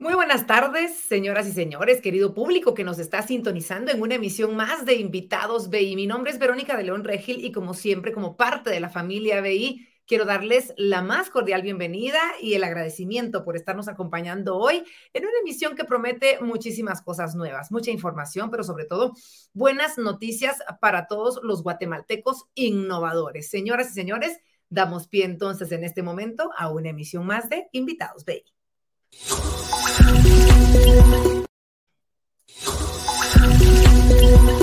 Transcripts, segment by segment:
Muy buenas tardes, señoras y señores, querido público que nos está sintonizando en una emisión más de Invitados BI. Mi nombre es Verónica de León Regil y como siempre, como parte de la familia BI, quiero darles la más cordial bienvenida y el agradecimiento por estarnos acompañando hoy en una emisión que promete muchísimas cosas nuevas, mucha información, pero sobre todo buenas noticias para todos los guatemaltecos innovadores. Señoras y señores, damos pie entonces en este momento a una emisión más de Invitados BI. Thank you.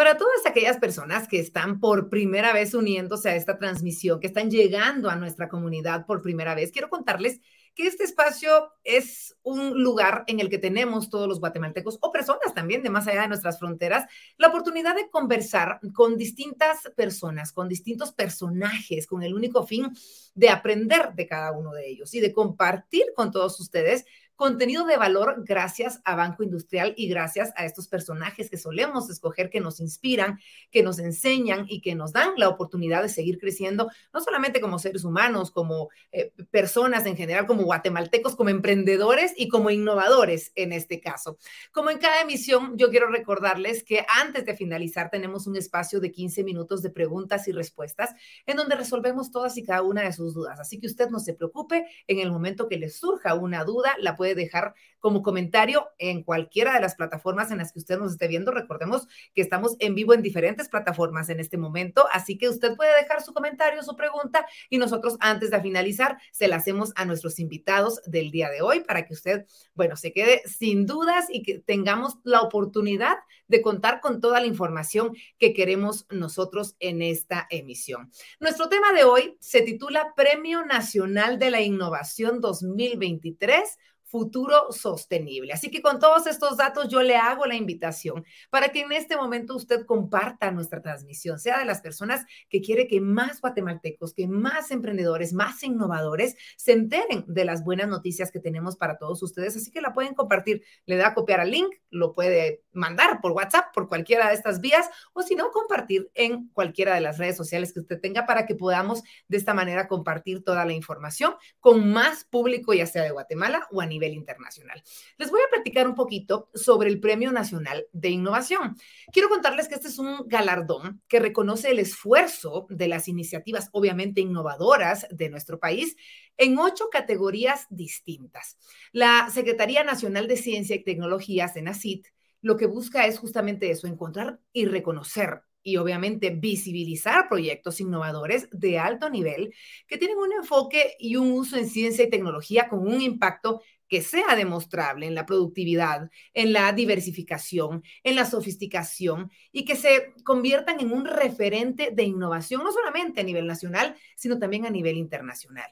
Para todas aquellas personas que están por primera vez uniéndose a esta transmisión, que están llegando a nuestra comunidad por primera vez, quiero contarles que este espacio es un lugar en el que tenemos todos los guatemaltecos o personas también de más allá de nuestras fronteras la oportunidad de conversar con distintas personas, con distintos personajes, con el único fin de aprender de cada uno de ellos y de compartir con todos ustedes contenido de valor gracias a Banco Industrial y gracias a estos personajes que solemos escoger, que nos inspiran, que nos enseñan y que nos dan la oportunidad de seguir creciendo, no solamente como seres humanos, como eh, personas en general, como guatemaltecos, como emprendedores y como innovadores en este caso. Como en cada emisión, yo quiero recordarles que antes de finalizar tenemos un espacio de 15 minutos de preguntas y respuestas en donde resolvemos todas y cada una de sus dudas. Así que usted no se preocupe, en el momento que le surja una duda, la puede dejar como comentario en cualquiera de las plataformas en las que usted nos esté viendo. Recordemos que estamos en vivo en diferentes plataformas en este momento, así que usted puede dejar su comentario, su pregunta y nosotros antes de finalizar se la hacemos a nuestros invitados del día de hoy para que usted, bueno, se quede sin dudas y que tengamos la oportunidad de contar con toda la información que queremos nosotros en esta emisión. Nuestro tema de hoy se titula Premio Nacional de la Innovación 2023 futuro sostenible. Así que con todos estos datos yo le hago la invitación para que en este momento usted comparta nuestra transmisión, sea de las personas que quiere que más guatemaltecos, que más emprendedores, más innovadores se enteren de las buenas noticias que tenemos para todos ustedes. Así que la pueden compartir, le da a copiar al link, lo puede mandar por WhatsApp, por cualquiera de estas vías, o si no, compartir en cualquiera de las redes sociales que usted tenga para que podamos de esta manera compartir toda la información con más público, ya sea de Guatemala o a nivel internacional. Les voy a platicar un poquito sobre el Premio Nacional de Innovación. Quiero contarles que este es un galardón que reconoce el esfuerzo de las iniciativas, obviamente innovadoras, de nuestro país en ocho categorías distintas. La Secretaría Nacional de Ciencia y Tecnología, CENACIT, lo que busca es justamente eso, encontrar y reconocer y obviamente visibilizar proyectos innovadores de alto nivel que tienen un enfoque y un uso en ciencia y tecnología con un impacto que sea demostrable en la productividad, en la diversificación, en la sofisticación y que se conviertan en un referente de innovación, no solamente a nivel nacional, sino también a nivel internacional.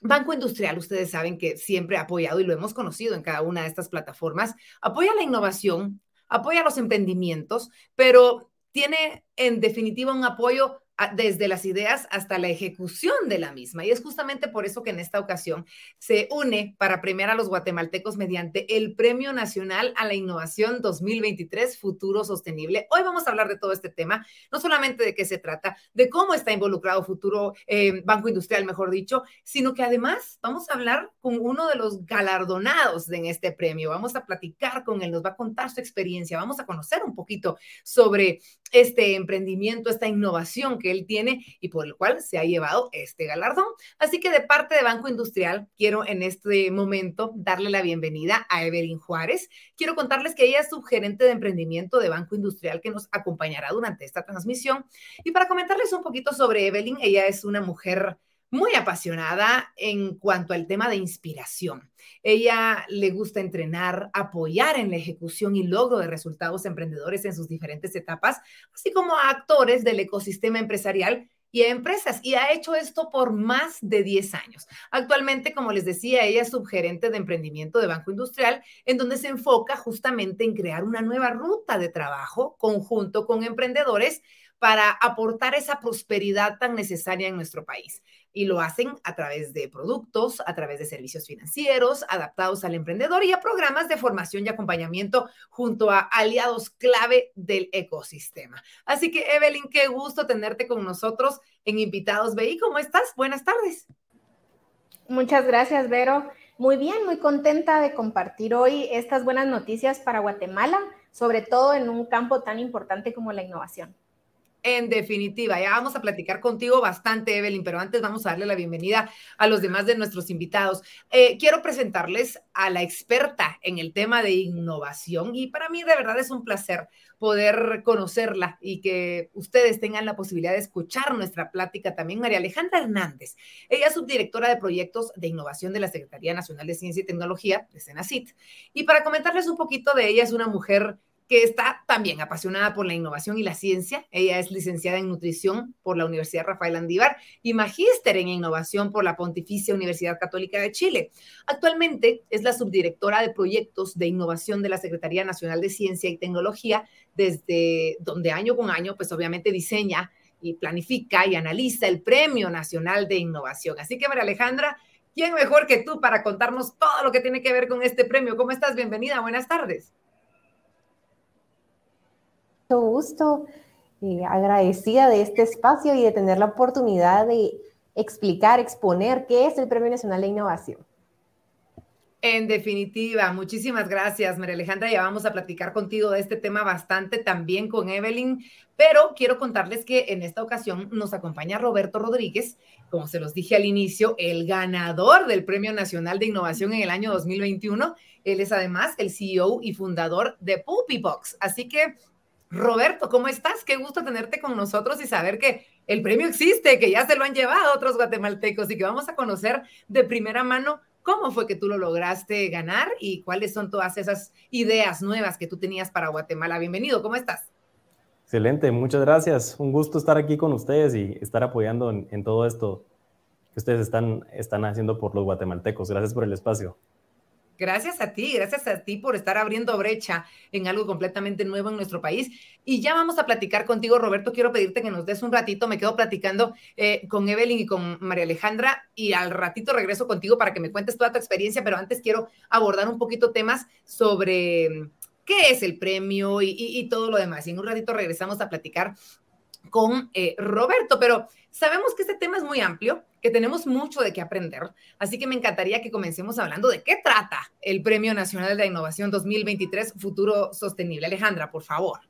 Banco Industrial, ustedes saben que siempre ha apoyado y lo hemos conocido en cada una de estas plataformas, apoya la innovación, apoya los emprendimientos, pero tiene en definitiva un apoyo desde las ideas hasta la ejecución de la misma. Y es justamente por eso que en esta ocasión se une para premiar a los guatemaltecos mediante el Premio Nacional a la Innovación 2023 Futuro Sostenible. Hoy vamos a hablar de todo este tema, no solamente de qué se trata, de cómo está involucrado Futuro eh, Banco Industrial, mejor dicho, sino que además vamos a hablar con uno de los galardonados en este premio. Vamos a platicar con él, nos va a contar su experiencia, vamos a conocer un poquito sobre este emprendimiento, esta innovación que él tiene y por el cual se ha llevado este galardón. Así que de parte de Banco Industrial, quiero en este momento darle la bienvenida a Evelyn Juárez. Quiero contarles que ella es subgerente de emprendimiento de Banco Industrial que nos acompañará durante esta transmisión. Y para comentarles un poquito sobre Evelyn, ella es una mujer muy apasionada en cuanto al tema de inspiración. Ella le gusta entrenar, apoyar en la ejecución y logro de resultados emprendedores en sus diferentes etapas, así como a actores del ecosistema empresarial y a empresas. Y ha hecho esto por más de 10 años. Actualmente, como les decía, ella es subgerente de emprendimiento de Banco Industrial, en donde se enfoca justamente en crear una nueva ruta de trabajo conjunto con emprendedores para aportar esa prosperidad tan necesaria en nuestro país. Y lo hacen a través de productos, a través de servicios financieros adaptados al emprendedor y a programas de formación y acompañamiento junto a aliados clave del ecosistema. Así que, Evelyn, qué gusto tenerte con nosotros en Invitados BI. ¿Cómo estás? Buenas tardes. Muchas gracias, Vero. Muy bien, muy contenta de compartir hoy estas buenas noticias para Guatemala, sobre todo en un campo tan importante como la innovación. En definitiva, ya vamos a platicar contigo bastante, Evelyn, pero antes vamos a darle la bienvenida a los demás de nuestros invitados. Eh, quiero presentarles a la experta en el tema de innovación y para mí de verdad es un placer poder conocerla y que ustedes tengan la posibilidad de escuchar nuestra plática también. María Alejandra Hernández, ella es subdirectora de proyectos de innovación de la Secretaría Nacional de Ciencia y Tecnología, de CENACIT. Y para comentarles un poquito de ella, es una mujer que está también apasionada por la innovación y la ciencia. Ella es licenciada en nutrición por la Universidad Rafael Andívar y magíster en innovación por la Pontificia Universidad Católica de Chile. Actualmente es la subdirectora de proyectos de innovación de la Secretaría Nacional de Ciencia y Tecnología, desde donde año con año, pues obviamente diseña y planifica y analiza el Premio Nacional de Innovación. Así que, María Alejandra, ¿quién mejor que tú para contarnos todo lo que tiene que ver con este premio? ¿Cómo estás? Bienvenida, buenas tardes gusto, eh, agradecida de este espacio y de tener la oportunidad de explicar, exponer qué es el Premio Nacional de Innovación. En definitiva, muchísimas gracias, María Alejandra. Ya vamos a platicar contigo de este tema bastante también con Evelyn, pero quiero contarles que en esta ocasión nos acompaña Roberto Rodríguez, como se los dije al inicio, el ganador del Premio Nacional de Innovación en el año 2021. Él es además el CEO y fundador de Puppybox. Así que Roberto, ¿cómo estás? Qué gusto tenerte con nosotros y saber que el premio existe, que ya se lo han llevado otros guatemaltecos y que vamos a conocer de primera mano cómo fue que tú lo lograste ganar y cuáles son todas esas ideas nuevas que tú tenías para Guatemala. Bienvenido, ¿cómo estás? Excelente, muchas gracias. Un gusto estar aquí con ustedes y estar apoyando en, todo esto que ustedes están haciendo por los guatemaltecos. Gracias por el espacio. Gracias a ti, gracias a ti por estar abriendo brecha en algo completamente nuevo en nuestro país. Y ya vamos a platicar contigo, Roberto. Quiero pedirte que nos des un ratito. Me quedo platicando eh, con Evelyn y con María Alejandra y al ratito regreso contigo para que me cuentes toda tu experiencia. Pero antes quiero abordar un poquito temas sobre mm, qué es el premio y, todo lo demás. Y en un ratito regresamos a platicar con eh, Roberto. Pero sabemos que este tema es muy amplio que tenemos mucho de qué aprender. Así que me encantaría que comencemos hablando de qué trata el Premio Nacional de Innovación 2023 Futuro Sostenible. Alejandra, por favor.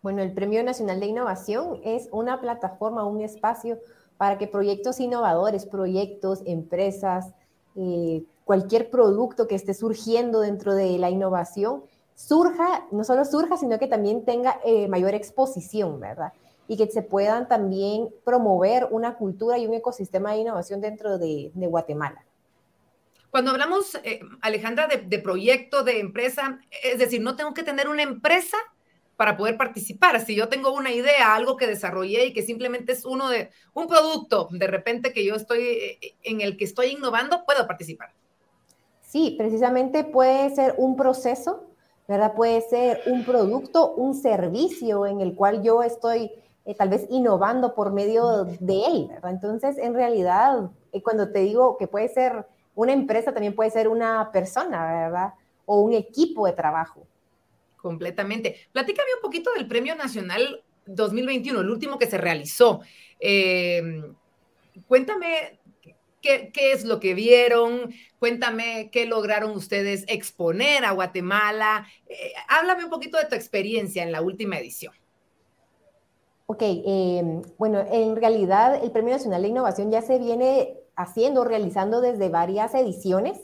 Bueno, el Premio Nacional de Innovación es una plataforma, un espacio para que proyectos innovadores, proyectos, empresas, eh, cualquier producto que esté surgiendo dentro de la innovación, surja, no solo surja, sino que también tenga eh, mayor exposición, ¿verdad? Y que se puedan también promover una cultura y un ecosistema de innovación dentro de, Guatemala. Cuando hablamos, eh, Alejandra, de, de, proyecto, de empresa, es decir, no tengo que tener una empresa para poder participar. Si yo tengo una idea, algo que desarrollé y que simplemente es uno de un producto, de repente que yo estoy eh, en el que estoy innovando, puedo participar. Sí, precisamente puede ser un proceso, ¿verdad? Puede ser un producto, un servicio en el cual yo estoy eh, tal vez innovando por medio de él, ¿verdad? Entonces, en realidad, eh, cuando te digo que puede ser una empresa, también puede ser una persona, ¿verdad? O un equipo de trabajo. Completamente. Platícame un poquito del Premio Nacional 2021, el último que se realizó. Em, cuéntame qué, es lo que vieron, cuéntame qué lograron ustedes exponer a Guatemala. Eh, háblame un poquito de tu experiencia en la última edición. Ok, em, bueno, en realidad el Premio Nacional de Innovación ya se viene haciendo, realizando desde varias ediciones.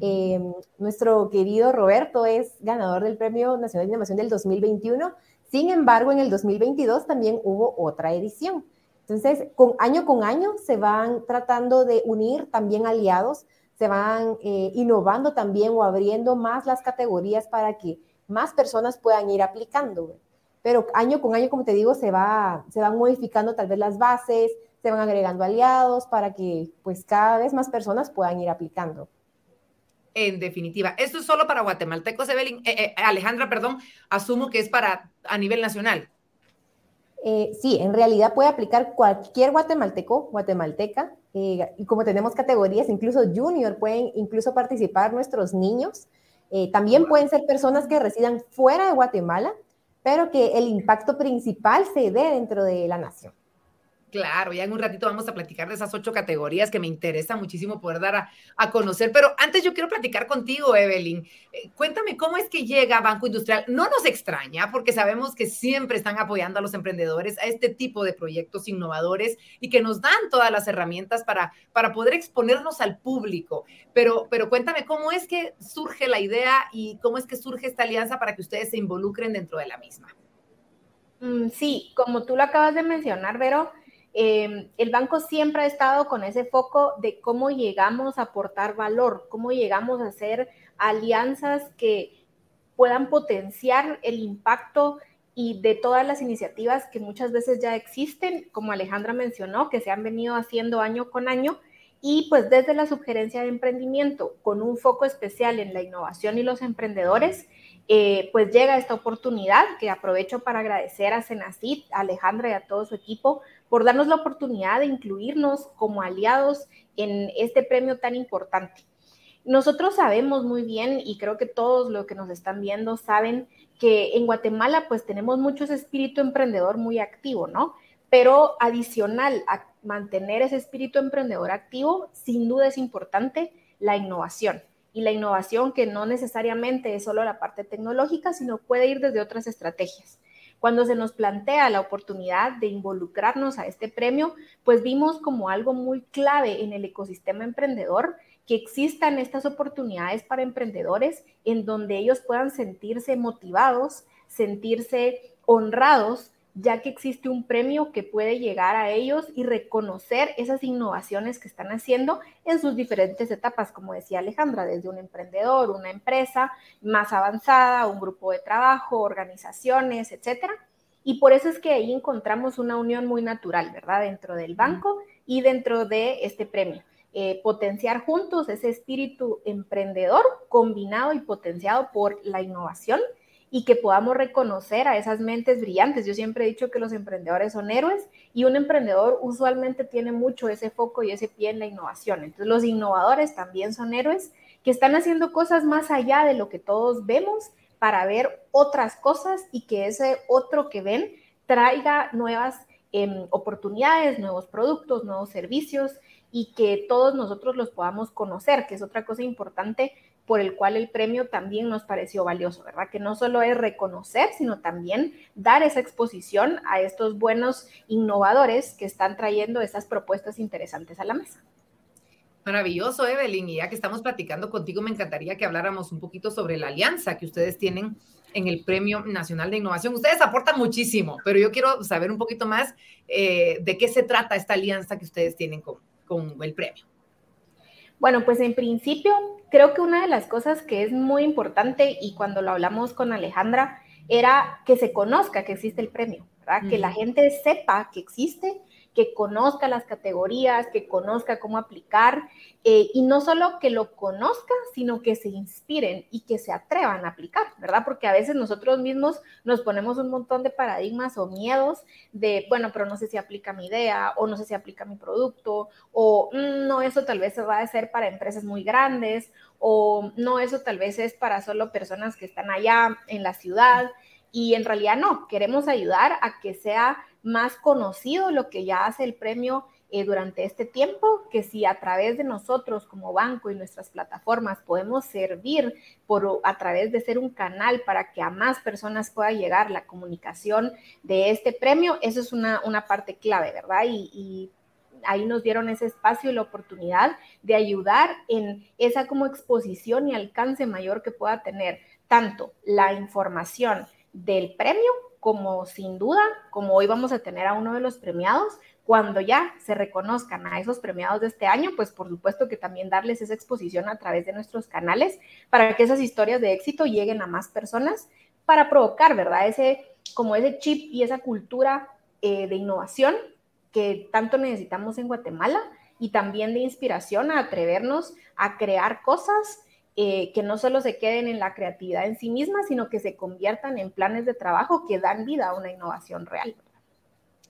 Em, nuestro querido Roberto es ganador del Premio Nacional de Innovación del 2021. Sin embargo, en el 2022 también hubo otra edición. Entonces, con, año con año se van tratando de unir también aliados, se van eh, innovando también o abriendo más las categorías para que más personas puedan ir aplicando pero año con año, como te digo, se, va, se van modificando tal vez las bases, se van agregando aliados para que pues cada vez más personas puedan ir aplicando. En definitiva, esto es solo para guatemaltecos, Evelyn, eh, eh, Alejandra, perdón, asumo que es para a nivel nacional. Eh, sí, en realidad puede aplicar cualquier guatemalteco, guatemalteca, eh, y como tenemos categorías, incluso junior, pueden incluso participar nuestros niños. También pueden ser personas que residan fuera de Guatemala, pero que el impacto principal se dé dentro de la nación. Claro, ya en un ratito vamos a platicar de esas ocho categorías que me interesa muchísimo poder dar a, conocer, pero antes yo quiero platicar contigo, Evelyn. Eh, cuéntame cómo es que llega Banco Industrial. No nos extraña porque sabemos que siempre están apoyando a los emprendedores a este tipo de proyectos innovadores y que nos dan todas las herramientas para, para poder exponernos al público. Pero, pero cuéntame cómo es que surge la idea y cómo es que surge esta alianza para que ustedes se involucren dentro de la misma. Mm, sí, como tú lo acabas de mencionar, Vero, Em, el banco siempre ha estado con ese foco de cómo llegamos a aportar valor, cómo llegamos a hacer alianzas que puedan potenciar el impacto y de todas las iniciativas que muchas veces ya existen, como Alejandra mencionó, que se han venido haciendo año con año, y pues desde la sugerencia de emprendimiento, con un foco especial en la innovación y los emprendedores, eh, pues llega esta oportunidad que aprovecho para agradecer a Senacid, a Alejandra y a todo su equipo por darnos la oportunidad de incluirnos como aliados en este premio tan importante. Nosotros sabemos muy bien, y creo que todos los que nos están viendo saben que en Guatemala pues tenemos mucho ese espíritu emprendedor muy activo, ¿no? Pero adicional a mantener ese espíritu emprendedor activo, sin duda es importante la innovación y la innovación que no necesariamente es solo la parte tecnológica, sino puede ir desde otras estrategias. Cuando se nos plantea la oportunidad de involucrarnos a este premio, pues vimos como algo muy clave en el ecosistema emprendedor que existan estas oportunidades para emprendedores en donde ellos puedan sentirse motivados, sentirse honrados ya que existe un premio que puede llegar a ellos y reconocer esas innovaciones que están haciendo en sus diferentes etapas, como decía Alejandra, desde un emprendedor, una empresa más avanzada, un grupo de trabajo, organizaciones, etcétera. Y por eso es que ahí encontramos una unión muy natural, ¿verdad? Dentro del banco y dentro de este premio. Eh, potenciar juntos ese espíritu emprendedor combinado y potenciado por la innovación y que podamos reconocer a esas mentes brillantes. Yo siempre he dicho que los emprendedores son héroes y un emprendedor usualmente tiene mucho ese foco y ese pie en la innovación. Entonces los innovadores también son héroes que están haciendo cosas más allá de lo que todos vemos para ver otras cosas y que ese otro que ven traiga nuevas em, oportunidades, nuevos productos, nuevos servicios y que todos nosotros los podamos conocer, que es otra cosa importante por el cual el premio también nos pareció valioso, ¿verdad? Que no solo es reconocer, sino también dar esa exposición a estos buenos innovadores que están trayendo esas propuestas interesantes a la mesa. Maravilloso, Evelyn. Y ya que estamos platicando contigo, me encantaría que habláramos un poquito sobre la alianza que ustedes tienen en el Premio Nacional de Innovación. Ustedes aportan muchísimo, pero yo quiero saber un poquito más eh, de qué se trata esta alianza que ustedes tienen con, con el premio. Bueno, pues en principio creo que una de las cosas que es muy importante y cuando lo hablamos con Alejandra era que se conozca que existe el premio, ¿verdad? Que la gente sepa que existe que conozca las categorías, que conozca cómo aplicar eh, y no solo que lo conozca, sino que se inspiren y que se atrevan a aplicar, ¿verdad? Porque a veces nosotros mismos nos ponemos un montón de paradigmas o miedos de, bueno, pero no sé si aplica mi idea o no sé si aplica mi producto o mm, no, eso tal vez va a ser para empresas muy grandes o no, eso tal vez es para solo personas que están allá en la ciudad. Y en realidad no, queremos ayudar a que sea más conocido lo que ya hace el premio eh, durante este tiempo, que si a través de nosotros como banco y nuestras plataformas podemos servir por, a través de ser un canal para que a más personas pueda llegar la comunicación de este premio, eso es una, parte clave, ¿verdad? Y, y ahí nos dieron ese espacio y la oportunidad de ayudar en esa como exposición y alcance mayor que pueda tener tanto la información del premio como sin duda, como hoy vamos a tener a uno de los premiados, cuando ya se reconozcan a esos premiados de este año, pues por supuesto que también darles esa exposición a través de nuestros canales para que esas historias de éxito lleguen a más personas para provocar, ¿verdad? Ese, como ese chip y esa cultura eh, de innovación que tanto necesitamos en Guatemala y también de inspiración a atrevernos a crear cosas eh, que no solo se queden en la creatividad en sí misma, sino que se conviertan en planes de trabajo que dan vida a una innovación real.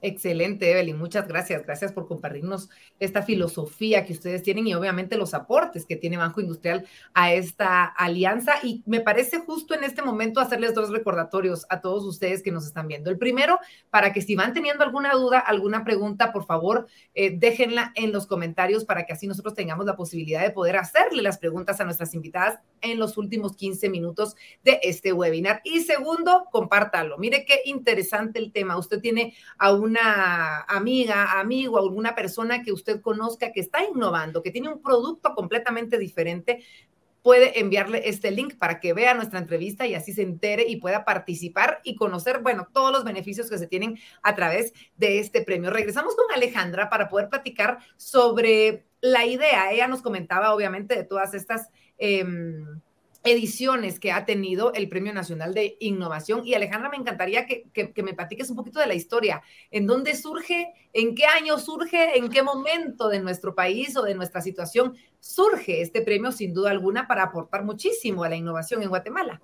Excelente, Evelyn. Muchas gracias. Gracias por compartirnos esta filosofía que ustedes tienen y obviamente los aportes que tiene Banco Industrial a esta alianza. Y me parece justo en este momento hacerles dos recordatorios a todos ustedes que nos están viendo. El primero, para que si van teniendo alguna duda, alguna pregunta, por favor, eh, déjenla en los comentarios para que así nosotros tengamos la posibilidad de poder hacerle las preguntas a nuestras invitadas en los últimos 15 minutos de este webinar. Y segundo, compártalo. Mire qué interesante el tema. Usted tiene a una amiga, amigo, alguna persona que usted conozca que está innovando, que tiene un producto completamente diferente, puede enviarle este link para que vea nuestra entrevista y así se entere y pueda participar y conocer, bueno, todos los beneficios que se tienen a través de este premio. Regresamos con Alejandra para poder platicar sobre la idea. Ella nos comentaba, obviamente, de todas estas... Em, ediciones que ha tenido el Premio Nacional de Innovación. Y Alejandra, me encantaría que, me platiques un poquito de la historia. ¿En dónde surge? ¿En qué año surge? ¿En qué momento de nuestro país o de nuestra situación surge este premio, sin duda alguna, para aportar muchísimo a la innovación en Guatemala?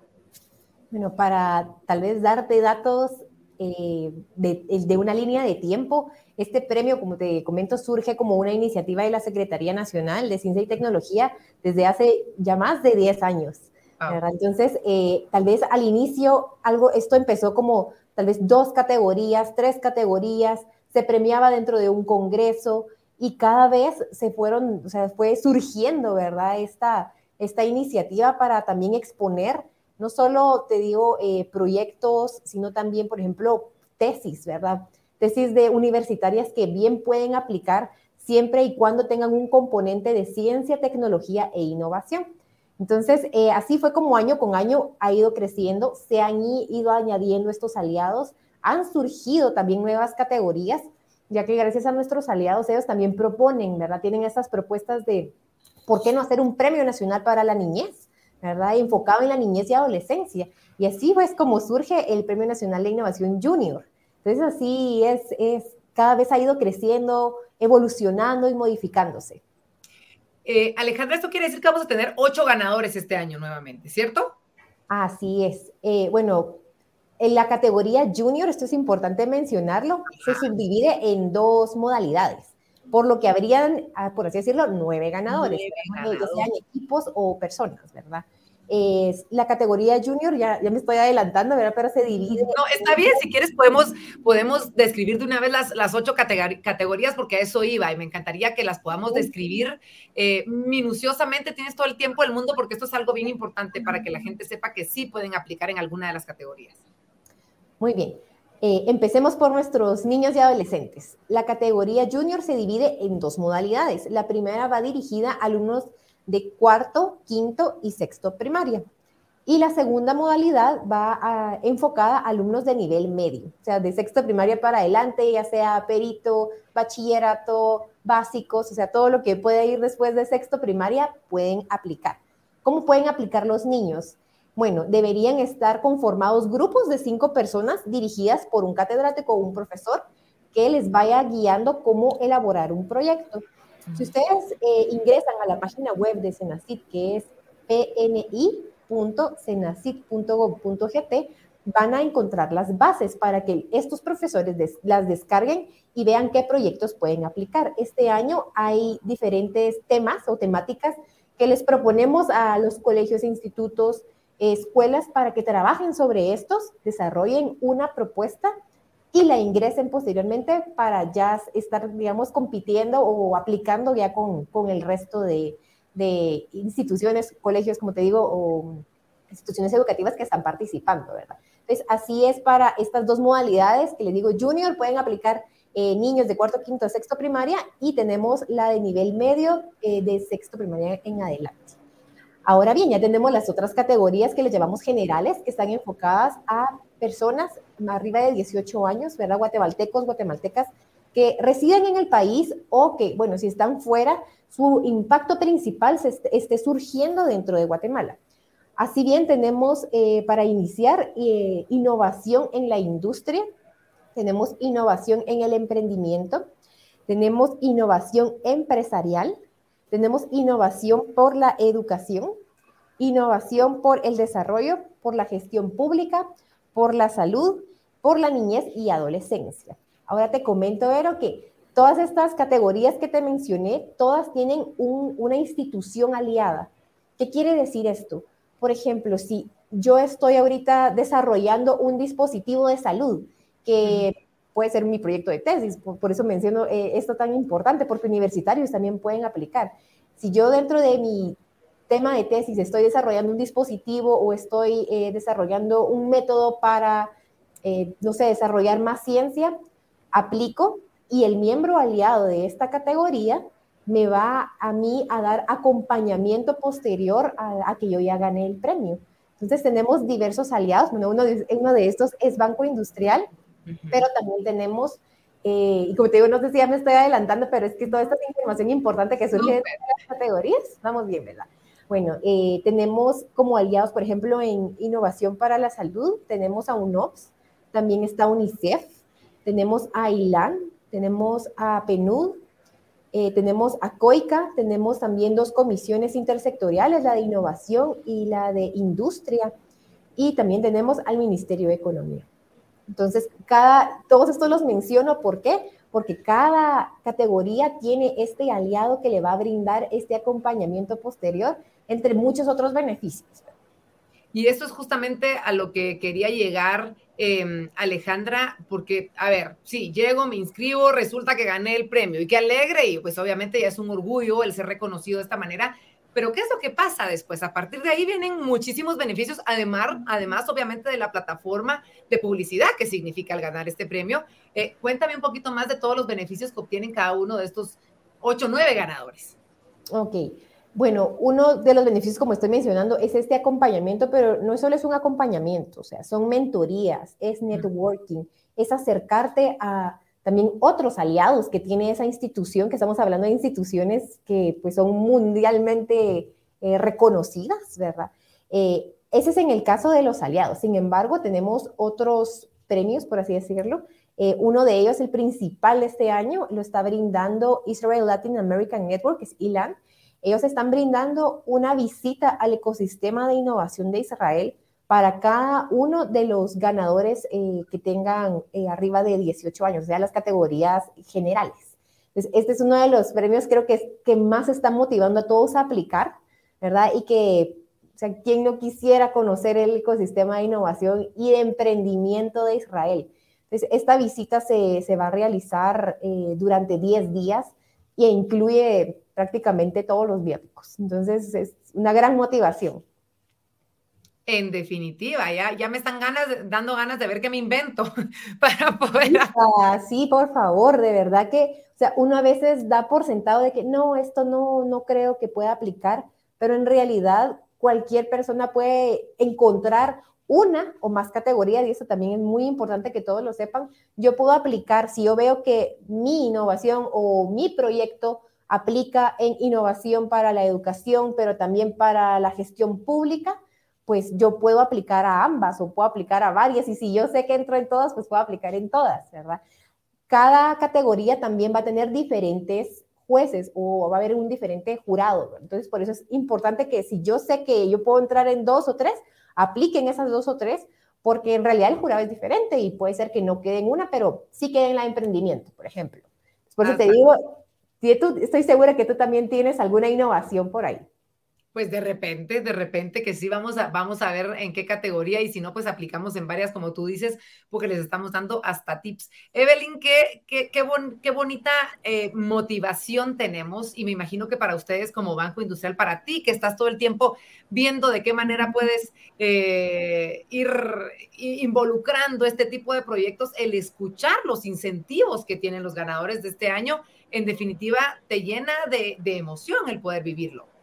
Bueno, para tal vez darte datos eh, de, de una línea de tiempo, este premio, como te comento, surge como una iniciativa de la Secretaría Nacional de Ciencia y Tecnología desde hace ya más de 10 años. Ah. Entonces, eh, tal vez al inicio algo, esto empezó como tal vez dos categorías, tres categorías, se premiaba dentro de un congreso y cada vez se fueron, o sea, fue surgiendo, ¿verdad? Esta, esta iniciativa para también exponer, no solo, te digo, eh, proyectos, sino también, por ejemplo, tesis, ¿verdad? Tesis de universitarias que bien pueden aplicar siempre y cuando tengan un componente de ciencia, tecnología e innovación. Entonces, eh, así fue como año con año ha ido creciendo, se han ido añadiendo estos aliados, han surgido también nuevas categorías, ya que gracias a nuestros aliados ellos también proponen, ¿verdad? Tienen estas propuestas de, ¿por qué no hacer un premio nacional para la niñez? ¿Verdad? Enfocado en la niñez y adolescencia. Y así es como surge el Premio Nacional de Innovación Junior. Entonces, así es, es cada vez ha ido creciendo, evolucionando y modificándose. Eh, Alejandra, esto quiere decir que vamos a tener ocho ganadores este año nuevamente, ¿cierto? Así es. Eh, bueno, en la categoría junior, esto es importante mencionarlo, se subdivide en dos modalidades, por lo que habrían, ah, por así decirlo, nueve ganadores, nueve ganadores. sean equipos o personas, ¿verdad? Es la categoría junior, ya, ya me estoy adelantando, ¿verdad? Pero se divide. No, está bien, si quieres podemos, podemos describir de una vez las, las ocho categorías porque a eso iba y me encantaría que las podamos describir eh, minuciosamente. Tienes todo el tiempo del mundo porque esto es algo bien importante para que la gente sepa que sí pueden aplicar en alguna de las categorías. Muy bien. Eh, empecemos por nuestros niños y adolescentes. La categoría junior se divide en dos modalidades. La primera va dirigida a alumnos de cuarto, quinto y sexto primaria. Y la segunda modalidad va enfocada a alumnos de nivel medio, o sea, de sexto primaria para adelante, ya sea perito, bachillerato, básicos, o sea, todo lo que puede ir después de sexto primaria pueden aplicar. ¿Cómo pueden aplicar los niños? Bueno, deberían estar conformados grupos de cinco personas dirigidas por un catedrático o un profesor que les vaya guiando cómo elaborar un proyecto. Si ustedes eh, ingresan a la página web de Senacit, que es pni.senacit.gov.gt, van a encontrar las bases para que estos profesores las descarguen y vean qué proyectos pueden aplicar. Este año hay diferentes temas o temáticas que les proponemos a los colegios, institutos, escuelas para que trabajen sobre estos, desarrollen una propuesta y la ingresen posteriormente para ya estar, digamos, compitiendo o aplicando ya con, con el resto de, de, instituciones, colegios, como te digo, o instituciones educativas que están participando, ¿verdad? Entonces, así es para estas dos modalidades que les digo, junior pueden aplicar eh, niños de cuarto, quinto, sexto primaria y tenemos la de nivel medio eh, de sexto primaria en adelante. Ahora bien, ya tenemos las otras categorías que les llamamos generales, que están enfocadas a personas arriba de 18 años, ¿verdad? Guatemaltecos, guatemaltecas, que residen en el país o que, bueno, si están fuera, su impacto principal se esté surgiendo dentro de Guatemala. Así bien, tenemos eh, para iniciar eh, innovación en la industria, tenemos innovación en el emprendimiento, tenemos innovación empresarial, tenemos innovación por la educación, innovación por el desarrollo, por la gestión pública, por la salud, por la niñez y adolescencia. Ahora te comento, Vero, que todas estas categorías que te mencioné, todas tienen una institución aliada. ¿Qué quiere decir esto? Por ejemplo, si yo estoy ahorita desarrollando un dispositivo de salud que puede ser mi proyecto de tesis, por, eso menciono eh, esto tan importante, porque universitarios también pueden aplicar. Si yo dentro de mi tema de tesis estoy desarrollando un dispositivo o estoy eh, desarrollando un método para, eh, no sé, desarrollar más ciencia, aplico y el miembro aliado de esta categoría me va a mí a dar acompañamiento posterior a, que yo ya gané el premio. Entonces tenemos diversos aliados, uno de, uno de estos es Banco Industrial, pero también tenemos, eh, y como te digo, no sé si ya me estoy adelantando, pero es que toda esta información importante que surge de las categorías, vamos bien, ¿verdad? Bueno, eh, tenemos como aliados, por ejemplo, en innovación para la salud, tenemos a UNOPS, también está UNICEF, tenemos a ILAN, tenemos a PNUD, eh, tenemos a COICA, tenemos también dos comisiones intersectoriales, la de innovación y la de industria, y también tenemos al Ministerio de Economía. Entonces, cada, todos estos los menciono, ¿por qué? Porque cada categoría tiene este aliado que le va a brindar este acompañamiento posterior, entre muchos otros beneficios. Y esto es justamente a lo que quería llegar, em, Alejandra, porque, a ver, sí, llego, me inscribo, resulta que gané el premio y qué alegre, y pues obviamente ya es un orgullo el ser reconocido de esta manera, pero ¿qué es lo que pasa después? A partir de ahí vienen muchísimos beneficios, además, además obviamente de la plataforma de publicidad que significa el ganar este premio. Eh, cuéntame un poquito más de todos los beneficios que obtienen cada uno de estos ocho, nueve ganadores. Ok. Bueno, uno de los beneficios, como estoy mencionando, es este acompañamiento, pero no solo es un acompañamiento, o sea, son mentorías, es networking, es acercarte a también otros aliados que tiene esa institución, que estamos hablando de instituciones que pues son mundialmente eh, reconocidas, ¿verdad? Eh, ese es en el caso de los aliados. Sin embargo, tenemos otros premios, por así decirlo. Eh, uno de ellos, el principal de este año, lo está brindando Israel Latin American Network, es ILAN. Ellos están brindando una visita al ecosistema de innovación de Israel para cada uno de los ganadores eh, que tengan eh, arriba de 18 años, o sea, las categorías generales. Entonces, este es uno de los premios, creo que, que más está motivando a todos a aplicar, ¿verdad? Y que, o sea, ¿quién no quisiera conocer el ecosistema de innovación y de emprendimiento de Israel? Entonces, esta visita se, se va a realizar eh, durante 10 días e incluye prácticamente todos los viáticos. Entonces, es una gran motivación. En definitiva, ya, ya me están ganas, dando ganas de ver qué me invento para poder. Sí, por favor, de verdad que, o sea, uno a veces da por sentado de que no, esto no, no creo que pueda aplicar, pero en realidad cualquier persona puede encontrar una o más categorías y eso también es muy importante que todos lo sepan. Yo puedo aplicar, si yo veo que mi innovación o mi proyecto aplica en innovación para la educación, pero también para la gestión pública, pues yo puedo aplicar a ambas o puedo aplicar a varias y si yo sé que entro en todas, pues puedo aplicar en todas, ¿verdad? Cada categoría también va a tener diferentes jueces o va a haber un diferente jurado. Entonces, por eso es importante que si yo sé que yo puedo entrar en dos o tres, apliquen esas dos o tres, porque en realidad el jurado es diferente y puede ser que no quede en una, pero sí quede en la emprendimiento, por ejemplo. Por eso te digo, estoy segura que tú también tienes alguna innovación por ahí. Pues de repente, de repente que sí vamos a, vamos a ver en qué categoría y si no, pues aplicamos en varias, como tú dices, porque les estamos dando hasta tips. Evelyn, qué, qué, qué, bonita eh, motivación tenemos y me imagino que para ustedes como Banco Industrial, para ti que estás todo el tiempo viendo de qué manera puedes eh, ir involucrando este tipo de proyectos, el escuchar los incentivos que tienen los ganadores de este año, en definitiva, te llena de, de emoción el poder vivirlo.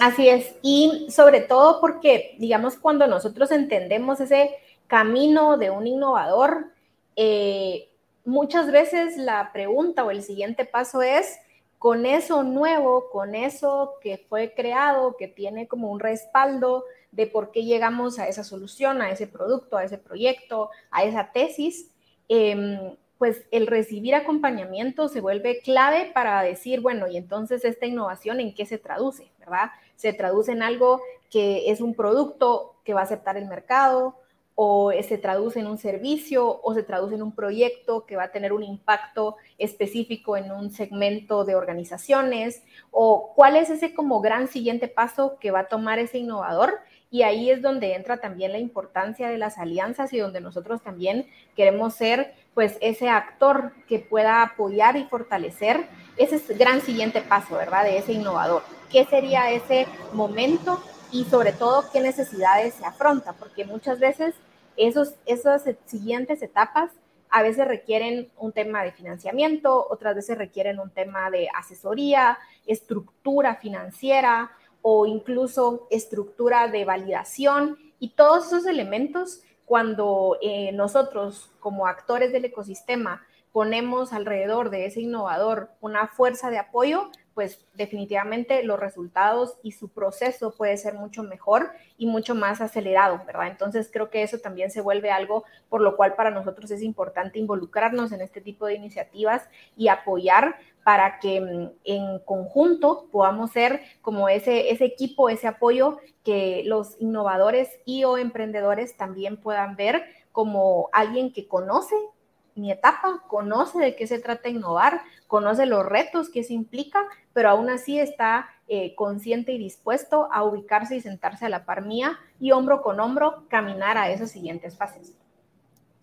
Así es, y sobre todo porque, digamos, cuando nosotros entendemos ese camino de un innovador, eh, muchas veces la pregunta o el siguiente paso es, con eso nuevo, con eso que fue creado, que tiene como un respaldo de por qué llegamos a esa solución, a ese producto, a ese proyecto, a esa tesis, em, pues el recibir acompañamiento se vuelve clave para decir, bueno, y entonces esta innovación en qué se traduce, ¿verdad? Se traduce en algo que es un producto que va a aceptar el mercado o se traduce en un servicio o se traduce en un proyecto que va a tener un impacto específico en un segmento de organizaciones o cuál es ese como gran siguiente paso que va a tomar ese innovador. Y ahí es donde entra también la importancia de las alianzas y donde nosotros también queremos ser pues ese actor que pueda apoyar y fortalecer ese gran siguiente paso, ¿verdad? De ese innovador. ¿Qué sería ese momento y sobre todo qué necesidades se afronta? Porque muchas veces esos, esas siguientes etapas a veces requieren un tema de financiamiento, otras veces requieren un tema de asesoría, estructura financiera, o incluso estructura de validación y todos esos elementos cuando eh, nosotros como actores del ecosistema ponemos alrededor de ese innovador una fuerza de apoyo, pues definitivamente los resultados y su proceso puede ser mucho mejor y mucho más acelerado, ¿verdad? Entonces creo que eso también se vuelve algo por lo cual para nosotros es importante involucrarnos en este tipo de iniciativas y apoyar para que mm, en conjunto podamos ser como ese, ese equipo, ese apoyo que los innovadores y o emprendedores también puedan ver como alguien que conoce mi etapa, conoce de qué se trata innovar, conoce los retos que se implica, pero aún así está eh, consciente y dispuesto a ubicarse y sentarse a la par mía y hombro con hombro caminar a esas siguientes fases.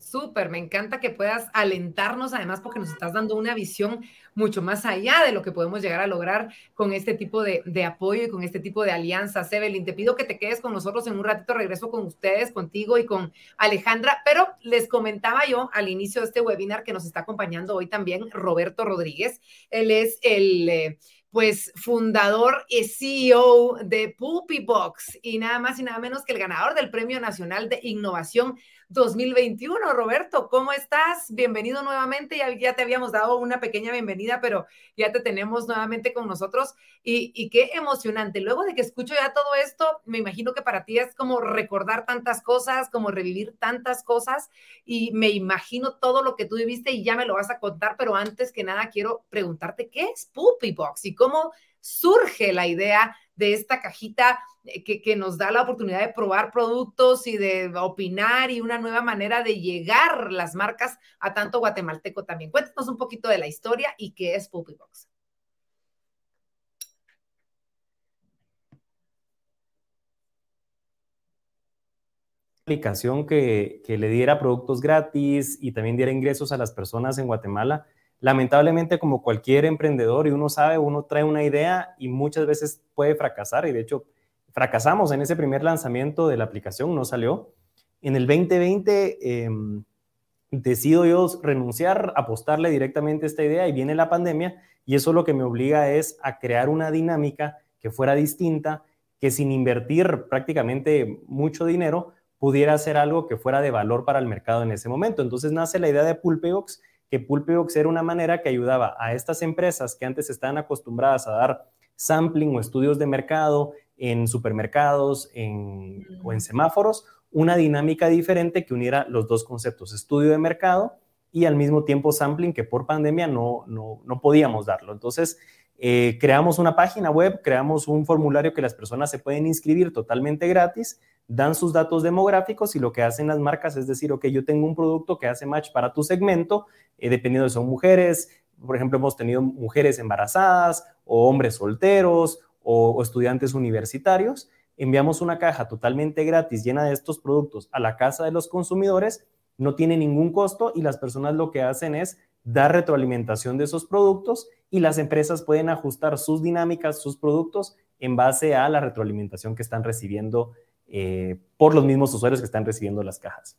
Súper, me encanta que puedas alentarnos además porque nos estás dando una visión mucho más allá de lo que podemos llegar a lograr con este tipo de, apoyo y con este tipo de alianzas. Evelyn, te pido que te quedes con nosotros en un ratito, regreso con ustedes, contigo y con Alejandra, pero les comentaba yo al inicio de este webinar que nos está acompañando hoy también Roberto Rodríguez. Él es el... Eh, pues fundador y CEO de Puppy Box y nada más y nada menos que el ganador del Premio Nacional de Innovación 2021. Roberto, ¿cómo estás? Bienvenido nuevamente. Ya, ya, te habíamos dado una pequeña bienvenida, pero ya te tenemos nuevamente con nosotros y, qué emocionante. Luego de que escucho ya todo esto, me imagino que para ti es como recordar tantas cosas, como revivir tantas cosas y me imagino todo lo que tú viviste y ya me lo vas a contar, pero antes que nada quiero preguntarte qué es Puppy Box y cómo surge la idea de esta cajita eh, que, nos da la oportunidad de probar productos y de opinar y una nueva manera de llegar las marcas a tanto guatemalteco también. Cuéntanos un poquito de la historia y qué es Puppy Box. aplicación que, que, le diera productos gratis y también diera ingresos a las personas en Guatemala lamentablemente como cualquier emprendedor y uno sabe, uno trae una idea y muchas veces puede fracasar y de hecho fracasamos en ese primer lanzamiento de la aplicación, no salió. En el 2020 em, decido yo renunciar, apostarle directamente a esta idea y viene la pandemia y eso lo que me obliga es a crear una dinámica que fuera distinta, que sin invertir prácticamente mucho dinero pudiera hacer algo que fuera de valor para el mercado en ese momento. Entonces nace la idea de Pulpeox que Pulpeox era una manera que ayudaba a estas empresas que antes estaban acostumbradas a dar sampling o estudios de mercado en supermercados o en semáforos, una dinámica diferente que uniera los dos conceptos, estudio de mercado y al mismo tiempo sampling que por pandemia no, no, no podíamos darlo. Entonces, eh, creamos una página web, creamos un formulario que las personas se pueden inscribir totalmente gratis, dan sus datos demográficos y lo que hacen las marcas es decir, ok, yo tengo un producto que hace match para tu segmento, eh, dependiendo de son mujeres, por ejemplo, hemos tenido mujeres embarazadas o hombres solteros o estudiantes universitarios. Enviamos una caja totalmente gratis llena de estos productos a la casa de los consumidores, no tiene ningún costo y las personas lo que hacen es dar retroalimentación de esos productos y las empresas pueden ajustar sus dinámicas, sus productos en base a la retroalimentación que están recibiendo eh, por los mismos usuarios que están recibiendo las cajas.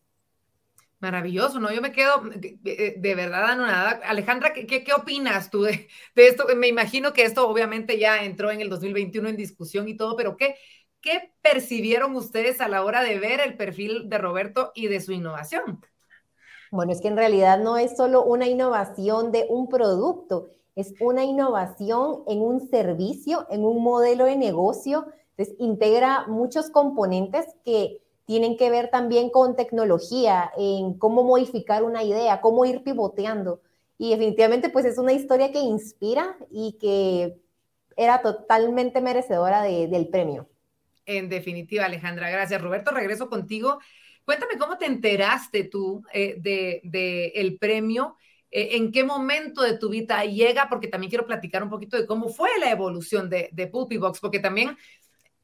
Maravilloso, ¿no? Yo me quedo de, verdad anonada. Alejandra, ¿qué, qué, opinas tú de, de, esto? Me imagino que esto obviamente ya entró en el 2021 en discusión y todo, pero ¿qué, ¿qué percibieron ustedes a la hora de ver el perfil de Roberto y de su innovación? Bueno, es que en realidad no es solo una innovación de un producto, es una innovación en un servicio, en un modelo de negocio. Entonces, integra muchos componentes que tienen que ver también con tecnología, en cómo modificar una idea, cómo ir pivoteando. Y definitivamente, pues es una historia que inspira y que era totalmente merecedora del premio. En definitiva, Alejandra, gracias. Roberto, regreso contigo Cuéntame cómo te enteraste tú eh, de, el premio, eh, en qué momento de tu vida llega, porque también quiero platicar un poquito de cómo fue la evolución de, de Box, porque también,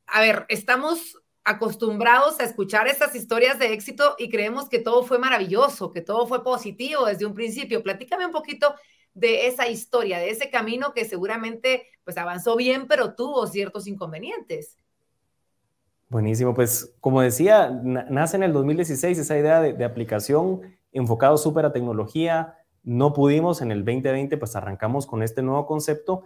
a ver, estamos acostumbrados a escuchar esas historias de éxito y creemos que todo fue maravilloso, que todo fue positivo desde un principio. Platícame un poquito de esa historia, de ese camino que seguramente pues avanzó bien, pero tuvo ciertos inconvenientes. Buenísimo, pues como decía, nace en el 2016 esa idea de, aplicación enfocado súper a tecnología. No pudimos en el 2020, pues arrancamos con este nuevo concepto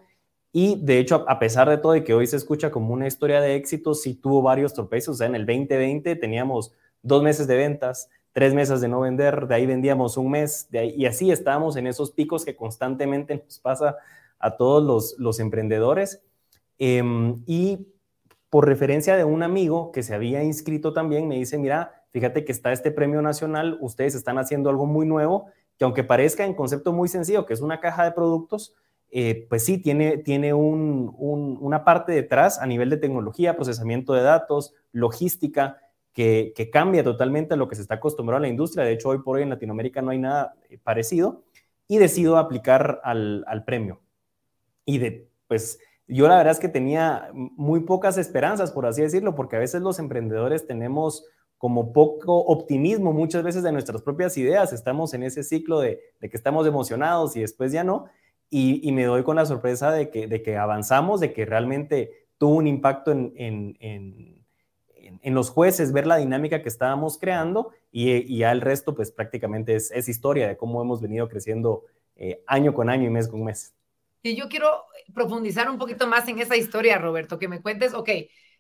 y de hecho, a pesar de todo y que hoy se escucha como una historia de éxito, sí tuvo varios tropezos. O sea, en el 2020 teníamos dos meses de ventas, tres meses de no vender, de ahí vendíamos un mes, de ahí, y así estábamos en esos picos que constantemente nos pasa a todos los, los emprendedores. Em, y por referencia de un amigo que se había inscrito también, me dice, mira, fíjate que está este premio nacional, ustedes están haciendo algo muy nuevo, que aunque parezca en concepto muy sencillo, que es una caja de productos, eh, pues sí, tiene, tiene una parte detrás a nivel de tecnología, procesamiento de datos, logística, que, cambia totalmente a lo que se está acostumbrado a la industria. De hecho, hoy por hoy en Latinoamérica no hay nada eh, parecido y decido aplicar al, al premio. Y de, pues yo la verdad es que tenía muy pocas esperanzas, por así decirlo, porque a veces los emprendedores tenemos como poco optimismo muchas veces de nuestras propias ideas, estamos en ese ciclo de, que estamos emocionados y después ya no, y, me doy con la sorpresa de que, de que avanzamos, de que realmente tuvo un impacto en, en, en, los jueces, ver la dinámica que estábamos creando y, ya el resto pues prácticamente es, es, historia de cómo hemos venido creciendo eh, año con año y mes con mes. Y yo quiero profundizar un poquito más en esa historia, Roberto, que me cuentes, ok,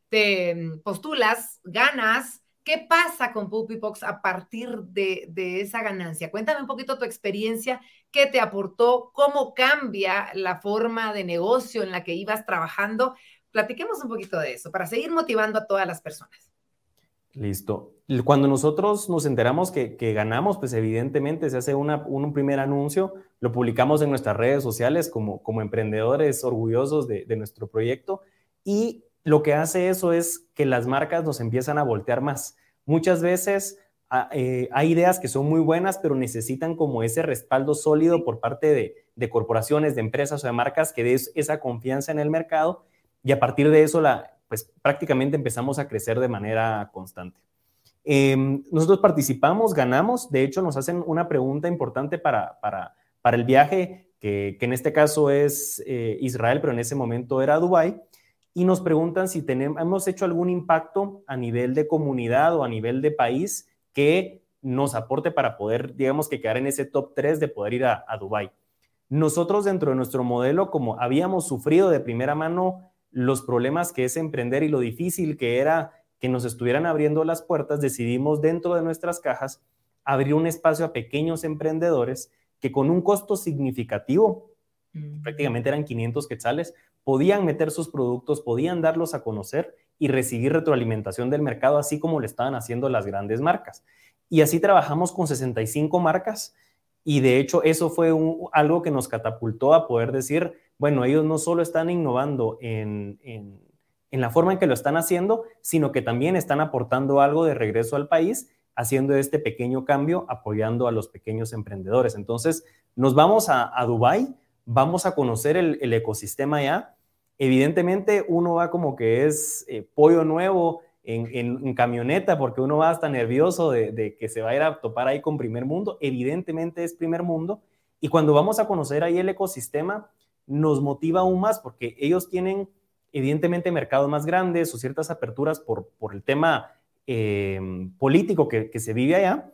te postulas, ganas, ¿qué pasa con Puppybox a partir de, de, esa ganancia? Cuéntame un poquito tu experiencia, qué te aportó, cómo cambia la forma de negocio en la que ibas trabajando. Platiquemos un poquito de eso para seguir motivando a todas las personas. Listo. Cuando nosotros nos enteramos que, ganamos, pues evidentemente se hace un primer anuncio, lo publicamos en nuestras redes sociales como, emprendedores orgullosos de, nuestro proyecto y lo que hace eso es que las marcas nos empiezan a voltear más. Muchas veces eh, hay ideas que son muy buenas, pero necesitan como ese respaldo sólido por parte de, de corporaciones, de empresas o de marcas que des esa confianza en el mercado. Y a partir de eso la, pues prácticamente empezamos a crecer de manera constante. Em, nosotros participamos, ganamos, de hecho nos hacen una pregunta importante para, para, para el viaje, que, que, en este caso es eh, Israel, pero en ese momento era Dubái, y nos preguntan si tenemos, hemos hecho algún impacto a nivel de comunidad o a nivel de país que nos aporte para poder, digamos, que quedar en ese top 3 de poder ir a, a Dubái. Nosotros dentro de nuestro modelo, como habíamos sufrido de primera mano los problemas que es emprender y lo difícil que era que nos estuvieran abriendo las puertas, decidimos dentro de nuestras cajas abrir un espacio a pequeños emprendedores que con un costo significativo, mm. prácticamente eran 500 quetzales, podían meter sus productos, podían darlos a conocer y recibir retroalimentación del mercado, así como lo estaban haciendo las grandes marcas. Y así trabajamos con 65 marcas y de hecho eso fue algo que nos catapultó a poder decir, bueno, ellos no solo están innovando en, la forma en que lo están haciendo, sino que también están aportando algo de regreso al país, haciendo este pequeño cambio, apoyando a los pequeños emprendedores. Entonces, nos vamos a, a Dubái, vamos a conocer el, ecosistema ya. Evidentemente, uno va como que es eh, pollo nuevo en, camioneta, porque uno va hasta nervioso de, que se va a ir a topar ahí con primer mundo. Evidentemente es primer mundo. Y cuando vamos a conocer ahí el ecosistema, nos motiva aún más porque ellos tienen evidentemente mercados más grandes o ciertas aperturas por, el tema eh, político que, se vive allá,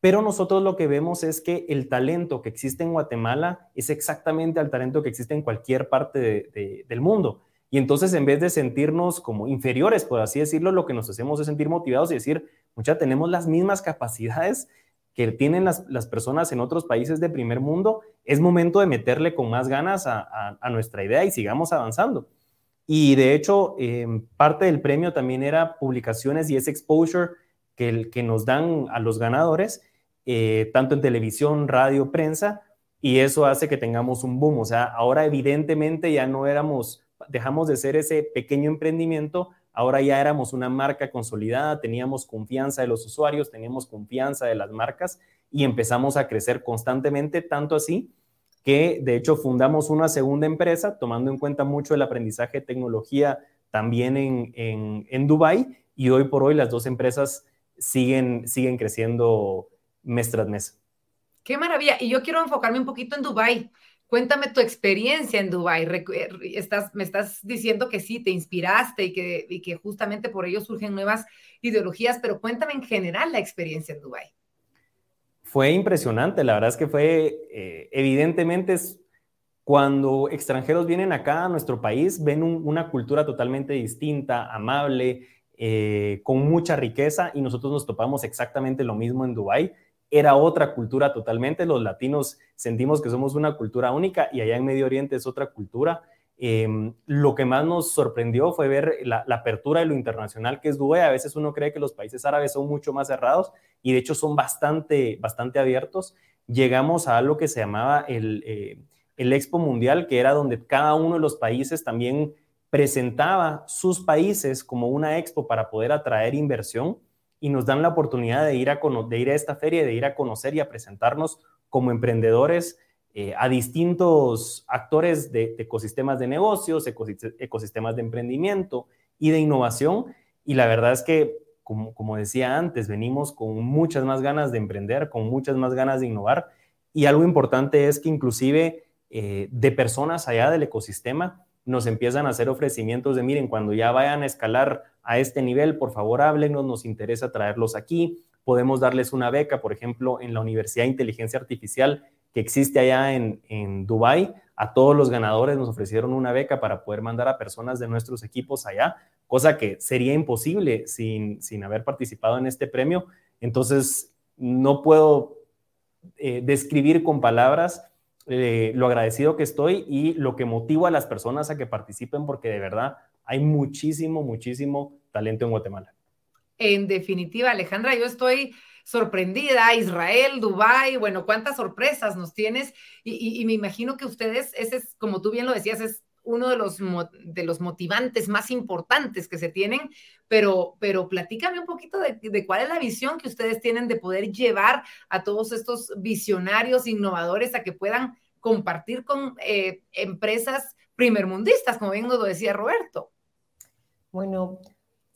pero nosotros lo que vemos es que el talento que existe en Guatemala es exactamente el talento que existe en cualquier parte del mundo. Y entonces, en vez de sentirnos como inferiores, por así decirlo, lo que nos hacemos es sentir motivados y decir, mucha, tenemos las mismas capacidades que tienen las, personas en otros países de primer mundo, es momento de meterle con más ganas a, nuestra idea y sigamos avanzando. Y de hecho, em, parte del premio también era publicaciones y ese exposure que, que nos dan a los ganadores, eh, tanto en televisión, radio, prensa, y eso hace que tengamos un boom. O sea, ahora evidentemente ya no éramos, dejamos de ser ese pequeño emprendimiento ahora ya éramos una marca consolidada, teníamos confianza de los usuarios, teníamos confianza de las marcas y empezamos a crecer constantemente, tanto así que de hecho fundamos una segunda empresa, tomando en cuenta mucho el aprendizaje de tecnología también en, en, en Dubái, y hoy por hoy las dos empresas siguen, siguen creciendo mes tras mes. Qué maravilla. Y yo quiero enfocarme un poquito en Dubái. Cuéntame tu experiencia en Dubái. Eh, estás, me estás diciendo que sí, te inspiraste y que, y que justamente por ello surgen nuevas ideologías, pero cuéntame en general la experiencia en Dubái fue impresionante. La verdad es que fue, eh, evidentemente, cuando extranjeros vienen acá a nuestro país, ven una cultura totalmente distinta, amable, eh, con mucha riqueza, y nosotros nos topamos exactamente lo mismo en Dubái. Era otra cultura totalmente. Los latinos sentimos que somos una cultura única y allá en Medio Oriente es otra cultura. Em, lo que más nos sorprendió fue ver la, apertura de lo internacional que es Dubái. A veces uno cree que los países árabes son mucho más cerrados y de hecho son bastante, bastante abiertos. Llegamos a algo que se llamaba el, eh, el Expo Mundial, que era donde cada uno de los países también presentaba sus países como una expo para poder atraer inversión y nos dan la oportunidad de ir a, de ir a esta feria, de ir a conocer y a presentarnos como emprendedores eh, a distintos actores de, ecosistemas de negocios, ecosistemas de emprendimiento y de innovación. Y la verdad es que, como, decía antes, venimos con muchas más ganas de emprender, con muchas más ganas de innovar. Y algo importante es que inclusive eh, de personas allá del ecosistema nos empiezan a hacer ofrecimientos de, miren, cuando ya vayan a escalar a este nivel, por favor háblenos, nos interesa traerlos aquí, podemos darles una beca, por ejemplo, en la Universidad de Inteligencia Artificial que existe allá en, en Dubái. A todos los ganadores nos ofrecieron una beca para poder mandar a personas de nuestros equipos allá, cosa que sería imposible sin, sin haber participado en este premio. Entonces, no puedo eh, describir con palabras eh, lo agradecido que estoy y lo que motiva a las personas a que participen, porque de verdad hay muchísimo, muchísimo talento en Guatemala. En definitiva, Alejandra, yo estoy sorprendida, Israel, Dubái, bueno, cuántas sorpresas nos tienes y, me imagino que ustedes, ese es, como tú bien lo decías, es uno de los, de los motivantes más importantes que se tienen, pero, pero platícame un poquito de, cuál es la visión que ustedes tienen de poder llevar a todos estos visionarios, innovadores, a que puedan compartir con eh, empresas primermundistas, como bien lo decía Roberto. Bueno,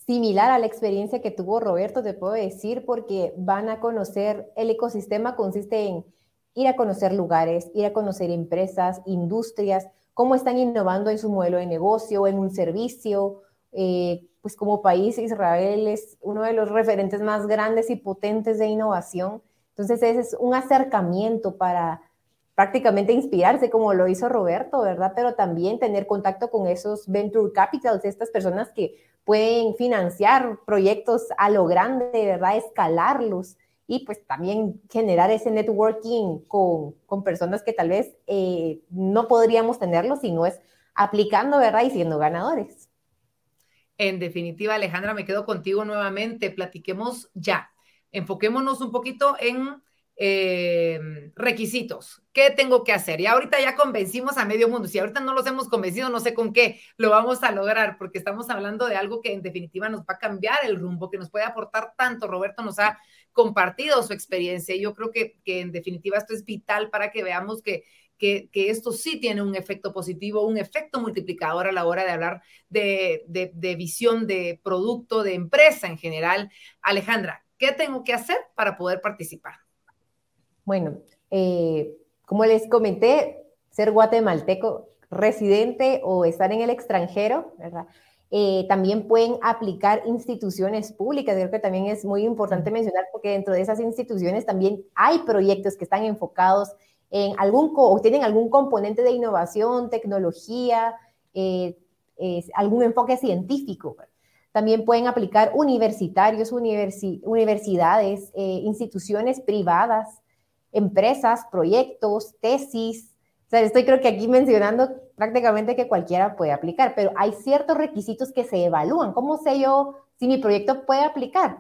similar a la experiencia que tuvo Roberto, te puedo decir, porque van a conocer, el ecosistema consiste en ir a conocer lugares, ir a conocer empresas, industrias, cómo están innovando en su modelo de negocio, en un servicio. Eh, pues como país, Israel es uno de los referentes más grandes y potentes de innovación. Entonces, ese es un acercamiento para prácticamente inspirarse como lo hizo Roberto, ¿verdad? Pero también tener contacto con esos venture capitals, estas personas que pueden financiar proyectos a lo grande, ¿verdad? Escalarlos y pues también generar ese networking con, con personas que tal vez eh, no podríamos tenerlo si no es aplicando, ¿verdad? Y siendo ganadores. En definitiva, Alejandra, me quedo contigo nuevamente. Platiquemos ya. Enfoquémonos un poquito en eh, requisitos. ¿Qué tengo que hacer? Y ahorita ya convencimos a medio mundo. Si ahorita no los hemos convencido, no sé con qué lo vamos a lograr, porque estamos hablando de algo que en definitiva nos va a cambiar el rumbo, que nos puede aportar tanto. Roberto nos ha compartido su experiencia yo creo que, que en definitiva esto es vital para que veamos que, que, que, esto sí tiene un efecto positivo, un efecto multiplicador a la hora de hablar de, de, de visión de producto, de empresa en general. Alejandra, ¿qué tengo que hacer para poder participar? Bueno, eh, como les comenté, ser guatemalteco residente o estar en el extranjero, ¿verdad? Eh, también pueden aplicar instituciones públicas. Creo que también es muy importante mencionar porque dentro de esas instituciones también hay proyectos que están enfocados en algún o tienen algún componente de innovación, tecnología, eh, algún enfoque científico. También pueden aplicar universitarios, universidades, instituciones privadas empresas, proyectos, tesis. O sea, estoy creo que aquí mencionando prácticamente que cualquiera puede aplicar, pero hay ciertos requisitos que se evalúan. ¿Cómo sé yo si mi proyecto puede aplicar?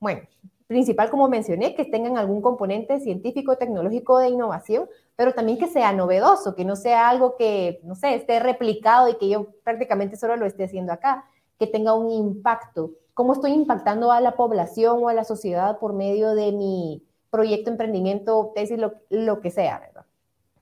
Bueno, principal, como mencioné, que tengan algún componente científico, tecnológico de innovación, pero también que sea novedoso, que no sea algo que, no sé, esté replicado y que yo prácticamente solo lo esté haciendo acá. que tenga un impacto. ¿Cómo estoy impactando a la población o a la sociedad por medio de mi proyecto, emprendimiento, tesis, lo, lo que sea, ¿verdad?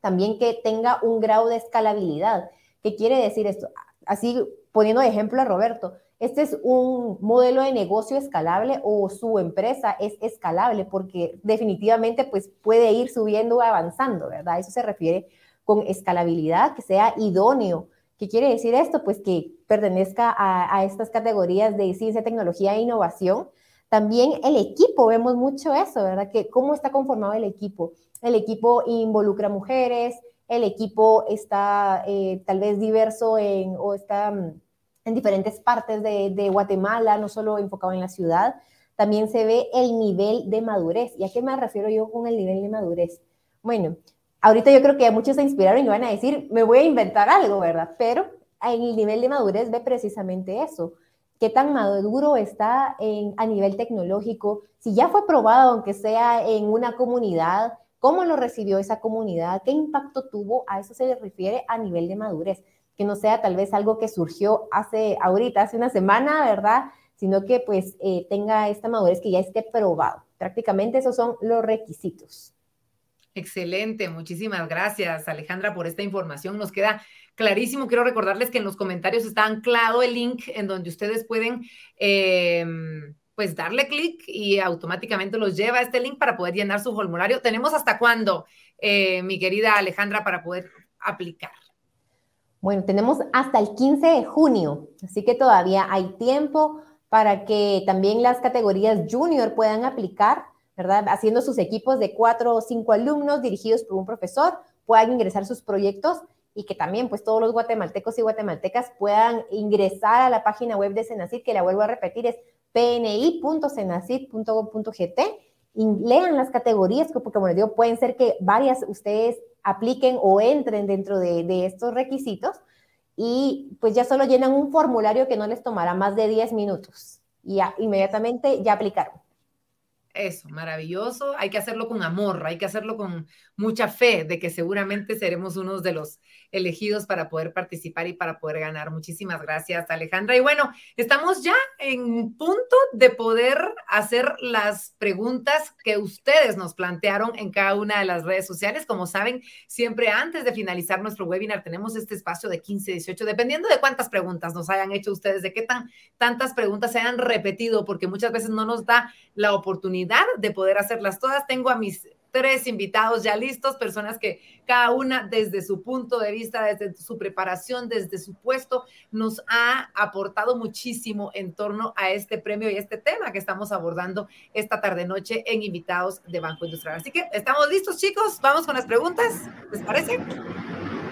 También que tenga un grado de escalabilidad. ¿Qué quiere decir esto? Así, poniendo de ejemplo a Roberto, este es un modelo de negocio escalable o su empresa es escalable porque definitivamente pues puede ir subiendo o avanzando, ¿verdad? Eso se refiere con escalabilidad, que sea idóneo. ¿Qué quiere decir esto? Pues que pertenezca a, estas categorías de ciencia, tecnología e innovación. También el equipo, vemos mucho eso, ¿verdad? Que cómo está conformado el equipo. El equipo involucra mujeres, el equipo está eh, tal vez diverso en, o está mm, en diferentes partes de, Guatemala, no solo enfocado en la ciudad. También se ve el nivel de madurez. ¿Y a qué me refiero yo con el nivel de madurez? Bueno, ahorita yo creo que muchos se inspiraron y van a decir, me voy a inventar algo, ¿verdad? Pero en el nivel de madurez ve precisamente eso. ¿Qué tan maduro está en, a nivel tecnológico? Si ya fue probado, aunque sea en una comunidad, ¿cómo lo recibió esa comunidad? ¿Qué impacto tuvo? A eso se le refiere a nivel de madurez. Que no sea tal vez algo que surgió hace, ahorita, hace una semana, ¿verdad? Sino que pues eh, tenga esta madurez que ya esté probado. Prácticamente esos son los requisitos. Excelente, muchísimas gracias Alejandra por esta información. Nos queda clarísimo. Quiero recordarles que en los comentarios está anclado el link en donde ustedes pueden em, pues darle clic y automáticamente los lleva a este link para poder llenar su formulario. ¿Tenemos hasta cuándo, eh, mi querida Alejandra, para poder aplicar? Bueno, tenemos hasta el 15 de junio, así que todavía hay tiempo para que también las categorías junior puedan aplicar ¿verdad? Haciendo sus equipos de cuatro o cinco alumnos dirigidos por un profesor, puedan ingresar sus proyectos y que también pues todos los guatemaltecos y guatemaltecas puedan ingresar a la página web de Senacid, que la vuelvo a repetir, es pni.senacid.gov.gt y lean las categorías, porque como les digo, pueden ser que varias ustedes apliquen o entren dentro de, de estos requisitos y pues ya solo llenan un formulario que no les tomará más de 10 minutos y ya, inmediatamente ya aplicaron. Eso, maravilloso. Hay que hacerlo con amor, hay que hacerlo con mucha fe de que seguramente seremos unos de los elegidos para poder participar y para poder ganar. Muchísimas gracias, Alejandra. Y bueno, estamos ya en punto de poder hacer las preguntas que ustedes nos plantearon en cada una de las redes sociales. Como saben, siempre antes de finalizar nuestro webinar tenemos este espacio de 15, 18, dependiendo de cuántas preguntas nos hayan hecho ustedes, de qué tan tantas preguntas se hayan repetido, porque muchas veces no nos da la oportunidad de poder hacerlas todas. Tengo a mis tres invitados ya listos, personas que cada una desde su punto de vista, desde su preparación, desde su puesto, nos ha aportado muchísimo en torno a este premio y este tema que estamos abordando esta tarde-noche en Invitados de Banco Industrial. Así que estamos listos, chicos. Vamos con las preguntas. ¿Les parece?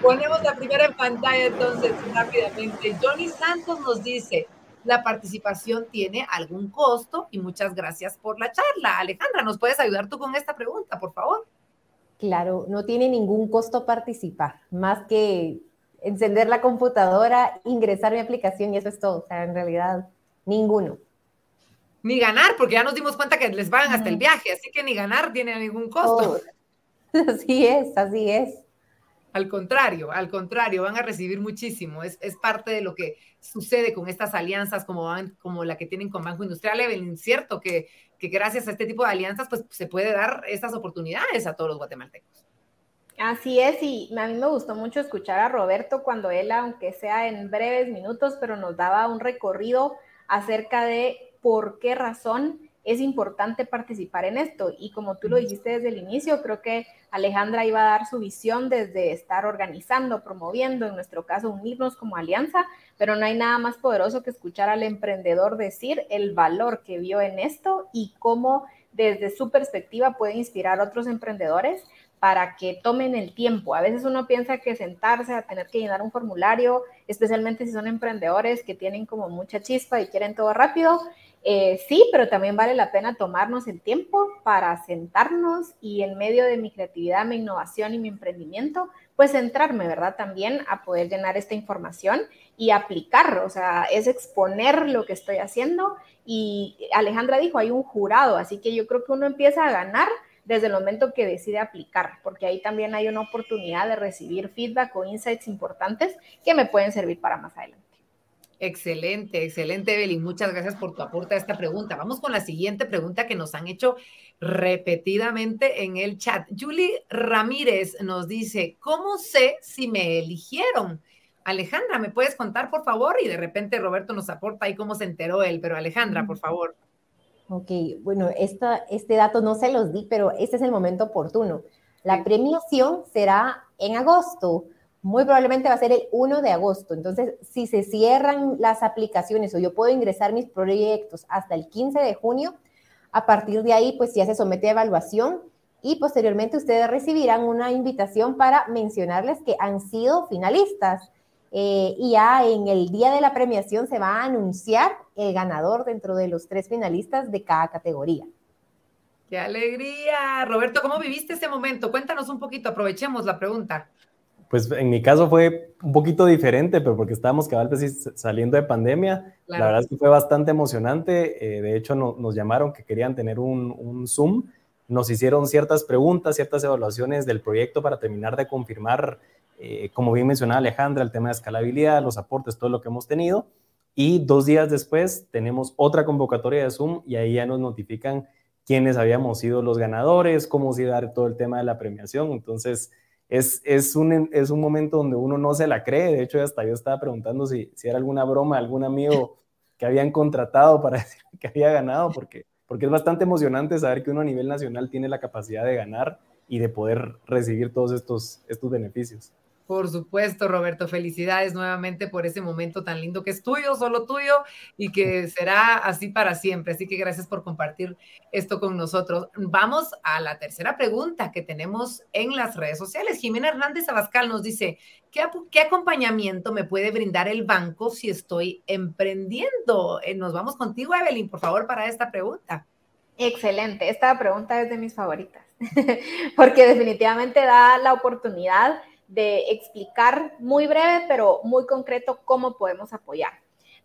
Ponemos la primera en pantalla entonces rápidamente. Johnny Santos nos dice, la participación tiene algún costo y muchas gracias por la charla. Alejandra, ¿nos puedes ayudar tú con esta pregunta, por favor? Claro, no tiene ningún costo participar, más que encender la computadora, ingresar mi aplicación y eso es todo. O sea, en realidad, ninguno. Ni ganar, porque ya nos dimos cuenta que les pagan hasta el viaje, así que ni ganar tiene ningún costo. Así es, así es. Al contrario, al contrario, van a recibir muchísimo. Es, es, parte de lo que sucede con estas alianzas como, van, como la que tienen con Banco Industrial. Es cierto que, que gracias a este tipo de alianzas, pues se puede dar estas oportunidades a todos los guatemaltecos. Así es, y a mí me gustó mucho escuchar a Roberto cuando él, aunque sea en breves minutos, pero nos daba un recorrido acerca de por qué razón es importante participar en esto. Y como tú lo dijiste desde el inicio, creo que Alejandra iba a dar su visión desde estar organizando, promoviendo, en nuestro caso, unirnos como alianza, pero no hay nada más poderoso que escuchar al emprendedor decir el valor que vio en esto y cómo desde su perspectiva puede inspirar a otros emprendedores para que tomen el tiempo. A veces uno piensa que sentarse a tener que llenar un formulario, especialmente si son emprendedores que tienen como mucha chispa y quieren todo rápido, eh, sí, pero también vale la pena tomarnos el tiempo para sentarnos y en medio de mi creatividad, mi innovación y mi emprendimiento, pues centrarme, ¿verdad? También a poder llenar esta información y aplicar, o sea, es exponer lo que estoy haciendo. Y Alejandra dijo, hay un jurado, así que yo creo que uno empieza a ganar desde el momento que decide aplicar, porque ahí también hay una oportunidad de recibir feedback o insights importantes que me pueden servir para más adelante. Excelente, excelente, Evelyn. Muchas gracias por tu aporte a esta pregunta. Vamos con la siguiente pregunta que nos han hecho repetidamente en el chat. Julie Ramírez nos dice, ¿cómo sé si me eligieron? Alejandra, ¿me puedes contar, por favor? Y de repente Roberto nos aporta ahí cómo se enteró él, pero Alejandra, por favor. Ok, bueno, esta, este dato no se los di, pero este es el momento oportuno. La premiación será en agosto muy probablemente va a ser el 1 de agosto. Entonces, si se cierran las aplicaciones o yo puedo ingresar mis proyectos hasta el 15 de junio, a partir de ahí, pues ya se somete a evaluación y posteriormente ustedes recibirán una invitación para mencionarles que han sido finalistas. Eh, y ya en el día de la premiación se va a anunciar el ganador dentro de los tres finalistas de cada categoría. ¡Qué alegría! Roberto, ¿cómo viviste ese momento? Cuéntanos un poquito, aprovechemos la pregunta. Pues en mi caso fue un poquito diferente, pero porque estábamos cabal pues, saliendo de pandemia, la verdad es que fue bastante emocionante. Eh, de hecho, nos llamaron que querían tener un, Zoom. Nos hicieron ciertas preguntas, ciertas evaluaciones del proyecto para terminar de confirmar, eh, como bien mencionaba Alejandra, el tema de escalabilidad, los aportes, todo lo que hemos tenido. Y dos días después tenemos otra convocatoria de Zoom y ahí ya nos notifican quiénes habíamos sido los ganadores, cómo se iba a dar todo el tema de la premiación. Entonces, es, es, un, es un momento donde uno no se la cree. De hecho, hasta yo estaba preguntando si, si era alguna broma, algún amigo que habían contratado para decir que había ganado, porque, porque es bastante emocionante saber que uno a nivel nacional tiene la capacidad de ganar y de poder recibir todos estos, estos beneficios. Por supuesto, Roberto, felicidades nuevamente por ese momento tan lindo que es tuyo, solo tuyo, y que será así para siempre. Así que gracias por compartir esto con nosotros. Vamos a la tercera pregunta que tenemos en las redes sociales. Jimena Hernández Abascal nos dice, ¿qué, acompañamiento me puede brindar el banco si estoy emprendiendo? Eh, nos vamos contigo, Evelyn, por favor, para esta pregunta. Excelente, esta pregunta es de mis favoritas, porque definitivamente da la oportunidad de explicar muy breve, pero muy concreto cómo podemos apoyar.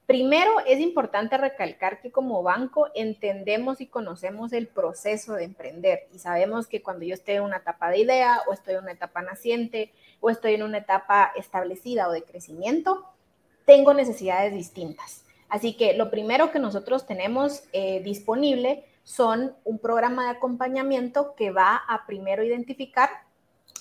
Primero, es importante recalcar que como banco entendemos y conocemos el proceso de emprender y sabemos que cuando yo estoy en una etapa de idea o estoy en una etapa naciente o estoy en una etapa establecida o de crecimiento, tengo necesidades distintas. Así que lo primero que nosotros tenemos eh, disponible son un programa de acompañamiento que va a primero identificar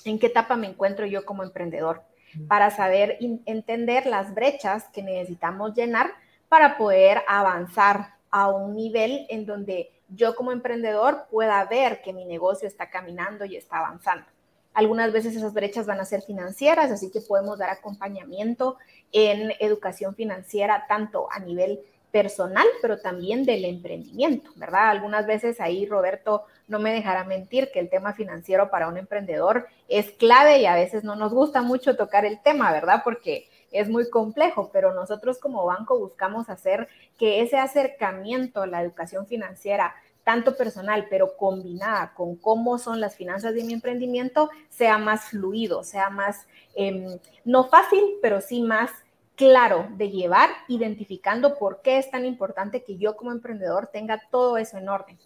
en qué etapa me encuentro yo como emprendedor, para saber entender las brechas que necesitamos llenar para poder avanzar a un nivel en donde yo como emprendedor pueda ver que mi negocio está caminando y está avanzando. Algunas veces esas brechas van a ser financieras, así que podemos dar acompañamiento en educación financiera tanto a nivel personal, pero también del emprendimiento, ¿verdad? Algunas veces ahí Roberto no me dejará mentir que el tema financiero para un emprendedor es clave y a veces no nos gusta mucho tocar el tema, ¿verdad? Porque es muy complejo, pero nosotros como banco buscamos hacer que ese acercamiento a la educación financiera, tanto personal, pero combinada con cómo son las finanzas de mi emprendimiento, sea más fluido, sea más, em, no fácil, pero sí más claro de llevar, identificando por qué es tan importante que yo como emprendedor tenga todo eso en orden.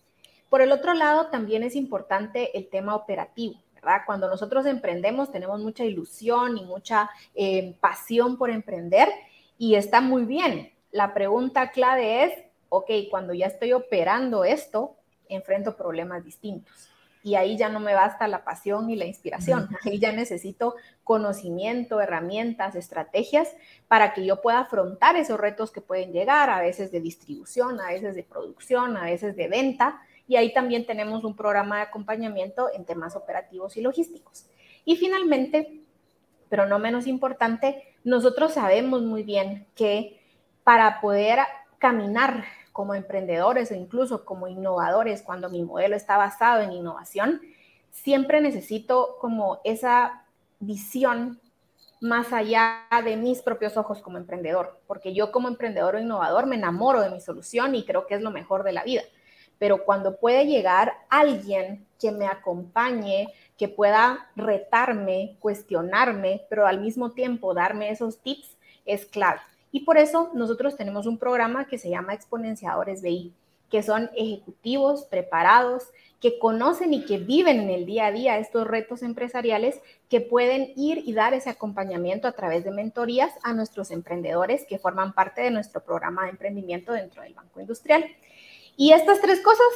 Por el otro lado, también es importante el tema operativo. ¿verdad? Cuando nosotros emprendemos tenemos mucha ilusión y mucha eh, pasión por emprender y está muy bien. La pregunta clave es, ok, cuando ya estoy operando esto, enfrento problemas distintos y ahí ya no me basta la pasión y la inspiración, ahí ya necesito conocimiento, herramientas, estrategias para que yo pueda afrontar esos retos que pueden llegar, a veces de distribución, a veces de producción, a veces de venta, y ahí también tenemos un programa de acompañamiento en temas operativos y logísticos. Y finalmente, pero no menos importante, nosotros sabemos muy bien que para poder caminar como emprendedores o incluso como innovadores, cuando mi modelo está basado en innovación, siempre necesito como esa visión más allá de mis propios ojos como emprendedor, porque yo como emprendedor o innovador me enamoro de mi solución y creo que es lo mejor de la vida. Pero cuando puede llegar alguien que me acompañe, que pueda retarme, cuestionarme, pero al mismo tiempo darme esos tips, es clave. Y por eso nosotros tenemos un programa que se llama Exponenciadores BI. que son ejecutivos preparados, que conocen y que viven en el día a día estos retos empresariales, que pueden ir y dar ese acompañamiento a través de mentorías a nuestros emprendedores que forman parte de nuestro programa de emprendimiento dentro del Banco Industrial. Y estas tres cosas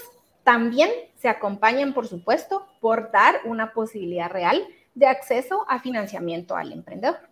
también se acompañan, por supuesto, por dar una posibilidad real de acceso a financiamiento al emprendedor.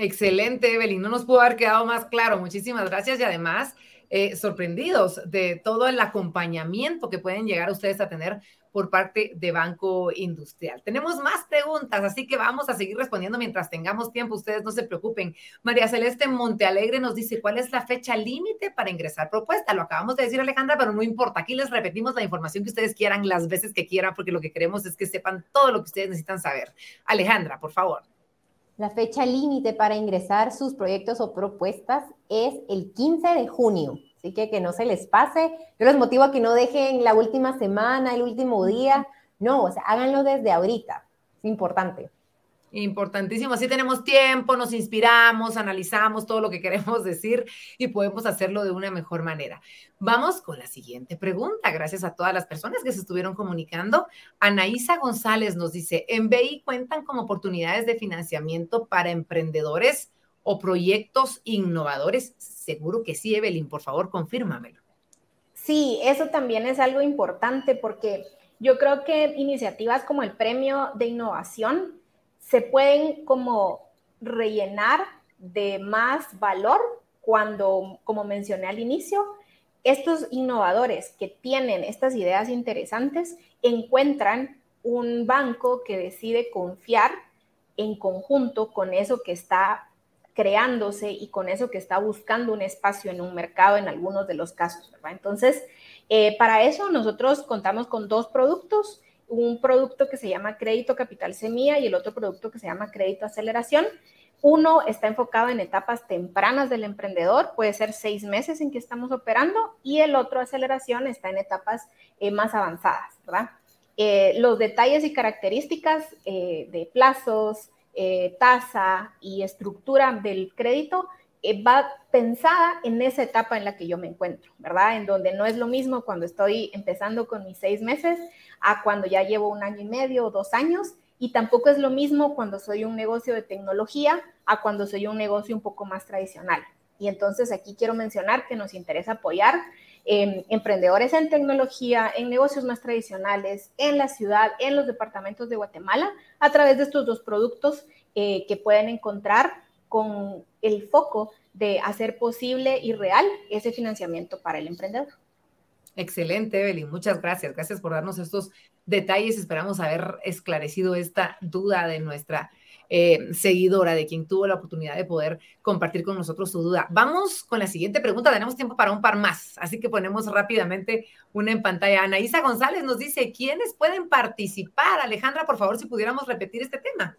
Excelente, Evelyn. No nos pudo haber quedado más claro. Muchísimas gracias y además eh, sorprendidos de todo el acompañamiento que pueden llegar ustedes a tener por parte de Banco Industrial. Tenemos más preguntas, así que vamos a seguir respondiendo mientras tengamos tiempo. Ustedes no se preocupen. María Celeste Montealegre nos dice cuál es la fecha límite para ingresar propuesta. Lo acabamos de decir, Alejandra, pero no importa. Aquí les repetimos la información que ustedes quieran las veces que quieran, porque lo que queremos es que sepan todo lo que ustedes necesitan saber. Alejandra, por favor. La fecha límite para ingresar sus proyectos o propuestas es el 15 de junio. Así que que no se les pase. Yo los motivo a que no dejen la última semana, el último día. No, o sea, háganlo desde ahorita. Es importante. Importantísimo, así tenemos tiempo, nos inspiramos, analizamos todo lo que queremos decir y podemos hacerlo de una mejor manera. Vamos con la siguiente pregunta, gracias a todas las personas que se estuvieron comunicando. Anaísa González nos dice, ¿en BI cuentan con oportunidades de financiamiento para emprendedores o proyectos innovadores? Seguro que sí, Evelyn, por favor, confírmamelo. Sí, eso también es algo importante porque yo creo que iniciativas como el Premio de Innovación se pueden como rellenar de más valor cuando, como mencioné al inicio, estos innovadores que tienen estas ideas interesantes encuentran un banco que decide confiar en conjunto con eso que está creándose y con eso que está buscando un espacio en un mercado en algunos de los casos, Entonces, eh, para eso nosotros contamos con dos productos un producto que se llama crédito capital semilla y el otro producto que se llama crédito aceleración. Uno está enfocado en etapas tempranas del emprendedor, puede ser seis meses en que estamos operando, y el otro aceleración está en etapas eh, más avanzadas, ¿verdad? Eh, los detalles y características eh, de plazos, tasa y estructura del crédito va pensada en esa etapa en la que yo me encuentro, ¿verdad? En donde no es lo mismo cuando estoy empezando con mis seis meses a cuando ya llevo un año y medio o dos años. Y tampoco es lo mismo cuando soy un negocio de tecnología a cuando soy un negocio un poco más tradicional. Y entonces aquí quiero mencionar que nos interesa apoyar eh, emprendedores en tecnología, en negocios más tradicionales, en la ciudad, en los departamentos de Guatemala, a través de estos dos productos eh, que pueden encontrar con el foco de hacer posible y real ese financiamiento para el emprendedor. Excelente, Evelyn. Muchas gracias. Gracias por darnos estos detalles. Esperamos haber esclarecido esta duda de nuestra eh, seguidora, de quien tuvo la oportunidad de poder compartir con nosotros su duda. Vamos con la siguiente pregunta. Tenemos tiempo para un par más, así que ponemos rápidamente una en pantalla. Anaísa González nos dice, ¿quiénes pueden participar? Alejandra, por favor, si pudiéramos repetir este tema.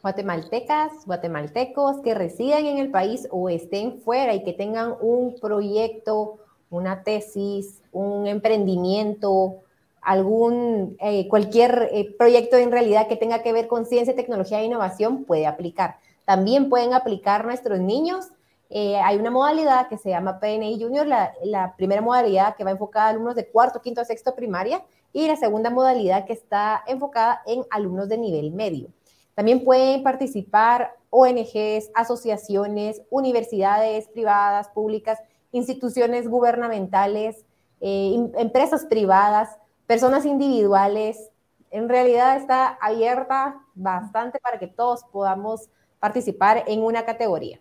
Guatemaltecas, guatemaltecos que residen en el país o estén fuera y que tengan un proyecto una tesis, un emprendimiento, algún, eh, cualquier eh, proyecto en realidad que tenga que ver con ciencia, tecnología e innovación puede aplicar. También pueden aplicar nuestros niños. Eh, hay una modalidad que se llama PNI Junior, la, la, primera modalidad que va enfocada a alumnos de cuarto, quinto, sexto primaria y la segunda modalidad que está enfocada en alumnos de nivel medio. También pueden participar ONGs, asociaciones, universidades privadas, públicas instituciones gubernamentales, eh, empresas privadas, personas individuales. En realidad está abierta bastante para que todos podamos participar en una categoría.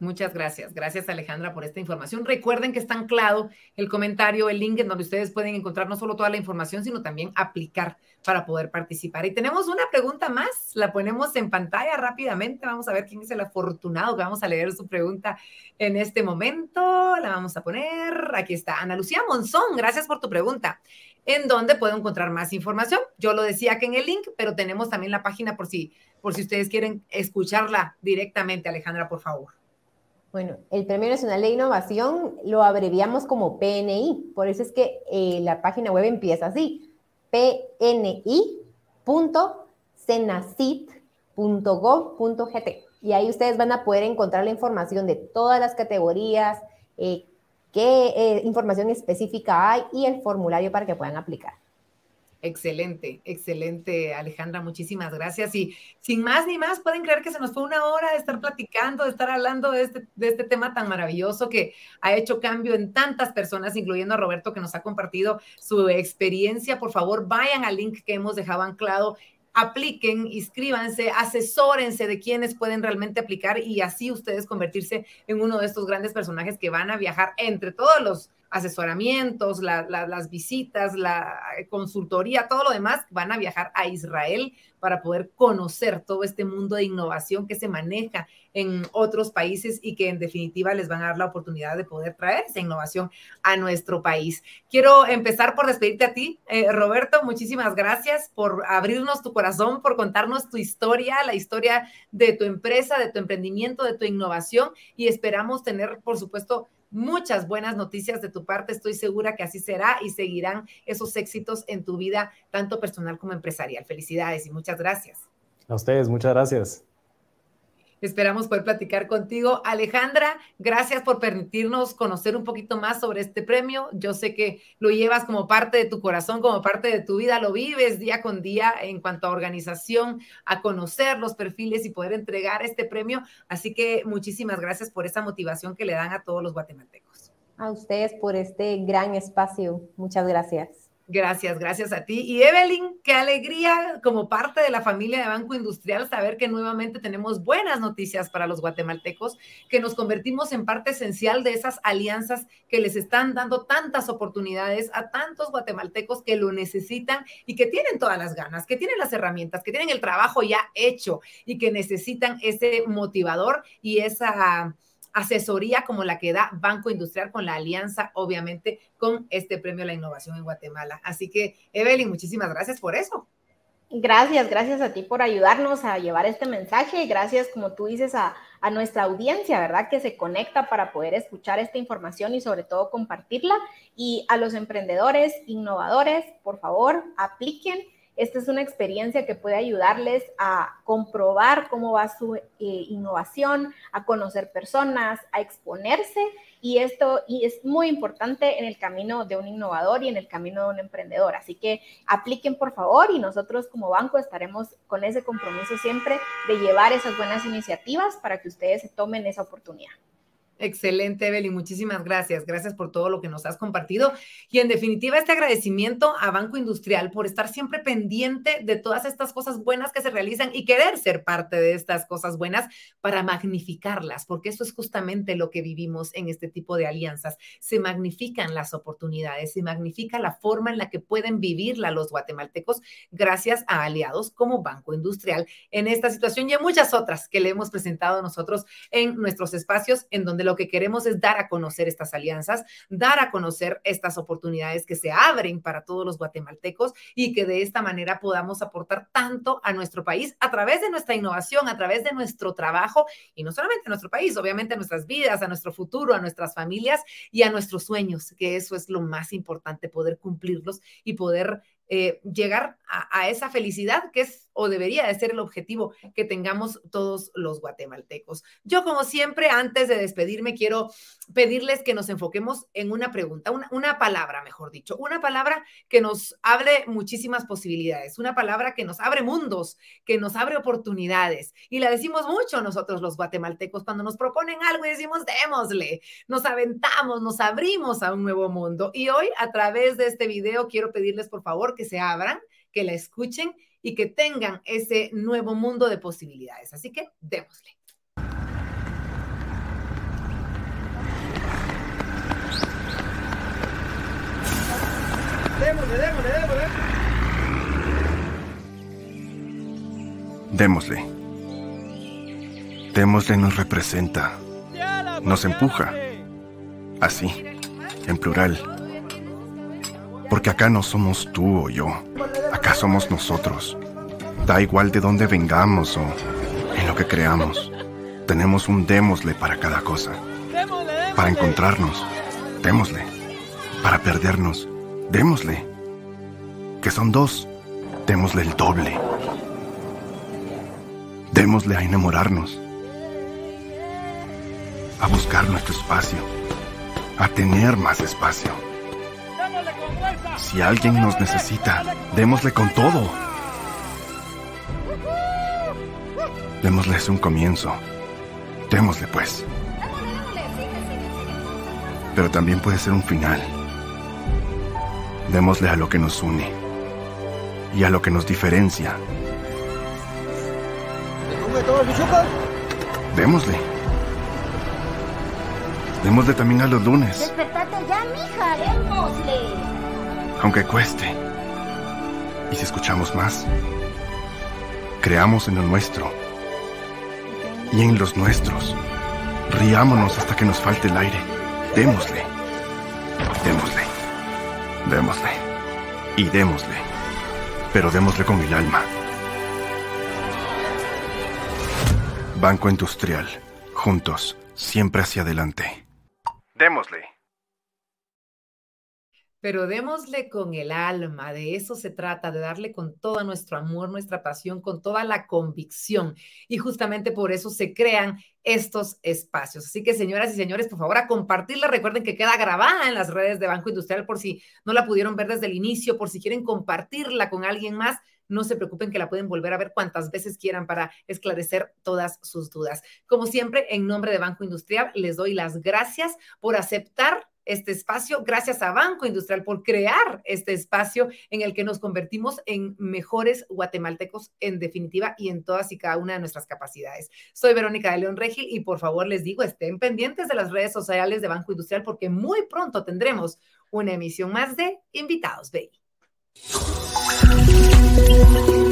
Muchas gracias. Gracias Alejandra por esta información. Recuerden que está anclado el comentario, el link en donde ustedes pueden encontrar no solo toda la información, sino también aplicar para poder participar. Y tenemos una pregunta más, la ponemos en pantalla rápidamente. Vamos a ver quién es el afortunado que vamos a leer su pregunta en este momento. La vamos a poner. Aquí está Ana Lucía Monzón. Gracias por tu pregunta. ¿En dónde puedo encontrar más información? Yo lo decía aquí en el link, pero tenemos también la página por si, por si ustedes quieren escucharla directamente. Alejandra, por favor. Bueno, el Premio Nacional de Innovación lo abreviamos como PNI, por eso es que eh, la página web empieza así, pni.cenacit.gov.gt. Y ahí ustedes van a poder encontrar la información de todas las categorías, eh, qué eh, información específica hay y el formulario para que puedan aplicar. Excelente, excelente, Alejandra, muchísimas gracias. Y sin más ni más, pueden creer que se nos fue una hora de estar platicando, de estar hablando de este, de este tema tan maravilloso que ha hecho cambio en tantas personas, incluyendo a Roberto, que nos ha compartido su experiencia. Por favor, vayan al link que hemos dejado anclado apliquen, inscríbanse, asesórense de quienes pueden realmente aplicar y así ustedes convertirse en uno de estos grandes personajes que van a viajar entre todos los asesoramientos, las visitas, la consultoría, todo lo demás, van a viajar a Israel para poder conocer todo este mundo de innovación que se maneja en otros países y que en definitiva les van a dar la oportunidad de poder traer esa innovación a nuestro país. Quiero empezar por despedirte a ti, eh, Roberto. Muchísimas gracias por abrirnos tu corazón, por contarnos tu historia, la historia de tu empresa, de tu emprendimiento, de tu innovación y esperamos tener, por supuesto, muchas buenas noticias de tu parte. Estoy segura que así será y seguirán esos éxitos en tu vida, tanto personal como empresarial. Felicidades y muchas gracias. A ustedes, muchas gracias. Esperamos poder platicar contigo. Alejandra, gracias por permitirnos conocer un poquito más sobre este premio. Yo sé que lo llevas como parte de tu corazón, como parte de tu vida, lo vives día con día en cuanto a organización, a conocer los perfiles y poder entregar este premio. Así que muchísimas gracias por esa motivación que le dan a todos los guatemaltecos. A ustedes por este gran espacio. Muchas gracias. Gracias, gracias a ti. Y Evelyn, qué alegría como parte de la familia de Banco Industrial saber que nuevamente tenemos buenas noticias para los guatemaltecos, que nos convertimos en parte esencial de esas alianzas que les están dando tantas oportunidades a tantos guatemaltecos que lo necesitan y que tienen todas las ganas, que tienen las herramientas, que tienen el trabajo ya hecho y que necesitan ese motivador y esa asesoría como la que da Banco Industrial con la alianza, obviamente, con este premio a la innovación en Guatemala. Así que, Evelyn, muchísimas gracias por eso. Gracias, gracias a ti por ayudarnos a llevar este mensaje y gracias, como tú dices, a, a, nuestra audiencia, ¿verdad? Que se conecta para poder escuchar esta información y sobre todo compartirla. Y a los emprendedores, innovadores, por favor, apliquen esta es una experiencia que puede ayudarles a comprobar cómo va su eh, innovación, a conocer personas, a exponerse y esto y es muy importante en el camino de un innovador y en el camino de un emprendedor. Así que apliquen por favor y nosotros como banco estaremos con ese compromiso siempre de llevar esas buenas iniciativas para que ustedes se tomen esa oportunidad. Excelente, Evelyn. Muchísimas gracias. Gracias por todo lo que nos has compartido. Y en definitiva, este agradecimiento a Banco Industrial por estar siempre pendiente de todas estas cosas buenas que se realizan y querer ser parte de estas cosas buenas para magnificarlas, porque eso es justamente lo que vivimos en este tipo de alianzas. Se magnifican las oportunidades, se magnifica la forma en la que pueden vivirla los guatemaltecos gracias a aliados como Banco Industrial en esta situación y en muchas otras que le hemos presentado nosotros en nuestros espacios en donde lo que queremos es dar a conocer estas alianzas, dar a conocer estas oportunidades que se abren para todos los guatemaltecos y que de esta manera podamos aportar tanto a nuestro país a través de nuestra innovación, a través de nuestro trabajo y no solamente a nuestro país, obviamente a nuestras vidas, a nuestro futuro, a nuestras familias y a nuestros sueños, que eso es lo más importante, poder cumplirlos y poder eh, llegar a, esa felicidad que es o debería de ser el objetivo que tengamos todos los guatemaltecos. Yo, como siempre, antes de despedirme, quiero pedirles que nos enfoquemos en una pregunta, una, una palabra, mejor dicho, una palabra que nos abre muchísimas posibilidades, una palabra que nos abre mundos, que nos abre oportunidades. Y la decimos mucho nosotros los guatemaltecos cuando nos proponen algo y decimos, démosle, nos aventamos, nos abrimos a un nuevo mundo. Y hoy, a través de este video, quiero pedirles, por favor, que se abran, que la escuchen y que tengan ese nuevo mundo de posibilidades. Así que démosle. Démosle, démosle, démosle. Démosle. Démosle nos representa, nos empuja. Así, en plural porque acá no somos tú o yo, acá somos nosotros. Da igual de dónde vengamos o en lo que creamos. Tenemos un démosle para cada cosa. Para encontrarnos, démosle. Para perdernos, démosle. Que son dos, démosle el doble. Démosle a enamorarnos. A buscar nuestro espacio. a tener más espacio. Si alguien nos necesita, démosle con todo. Démosles un comienzo. Démosle pues. Pero también puede ser un final. Démosle a lo que nos une y a lo que nos diferencia. Démosle. Démosle también a los lunes. Despertate ya, mija, démosle. Aunque cueste. Y si escuchamos más, creamos en lo nuestro y en los nuestros. Riámonos hasta que nos falte el aire. Démosle. Démosle. Démosle. Y démosle. Pero démosle con el alma. Banco Industrial. Juntos, siempre hacia adelante. Démosle. Pero démosle con el alma, de eso se trata, de darle con todo nuestro amor, nuestra pasión, con toda la convicción. Y justamente por eso se crean estos espacios. Así que, señoras y señores, por favor, a compartirla. Recuerden que queda grabada en las redes de Banco Industrial por si no la pudieron ver desde el inicio, por si quieren compartirla con alguien más no se preocupen que la pueden volver a ver cuantas veces quieran para esclarecer todas sus dudas. Como siempre, en nombre de Banco Industrial, les doy las gracias por aceptar este espacio, gracias a Banco Industrial por crear este espacio en el que nos convertimos en mejores guatemaltecos en definitiva y en todas y cada una de nuestras capacidades. Soy Verónica de León Regil y por favor les digo, estén pendientes de las redes sociales de Banco Industrial porque muy pronto tendremos una emisión más de Invitados Baby. Thank you.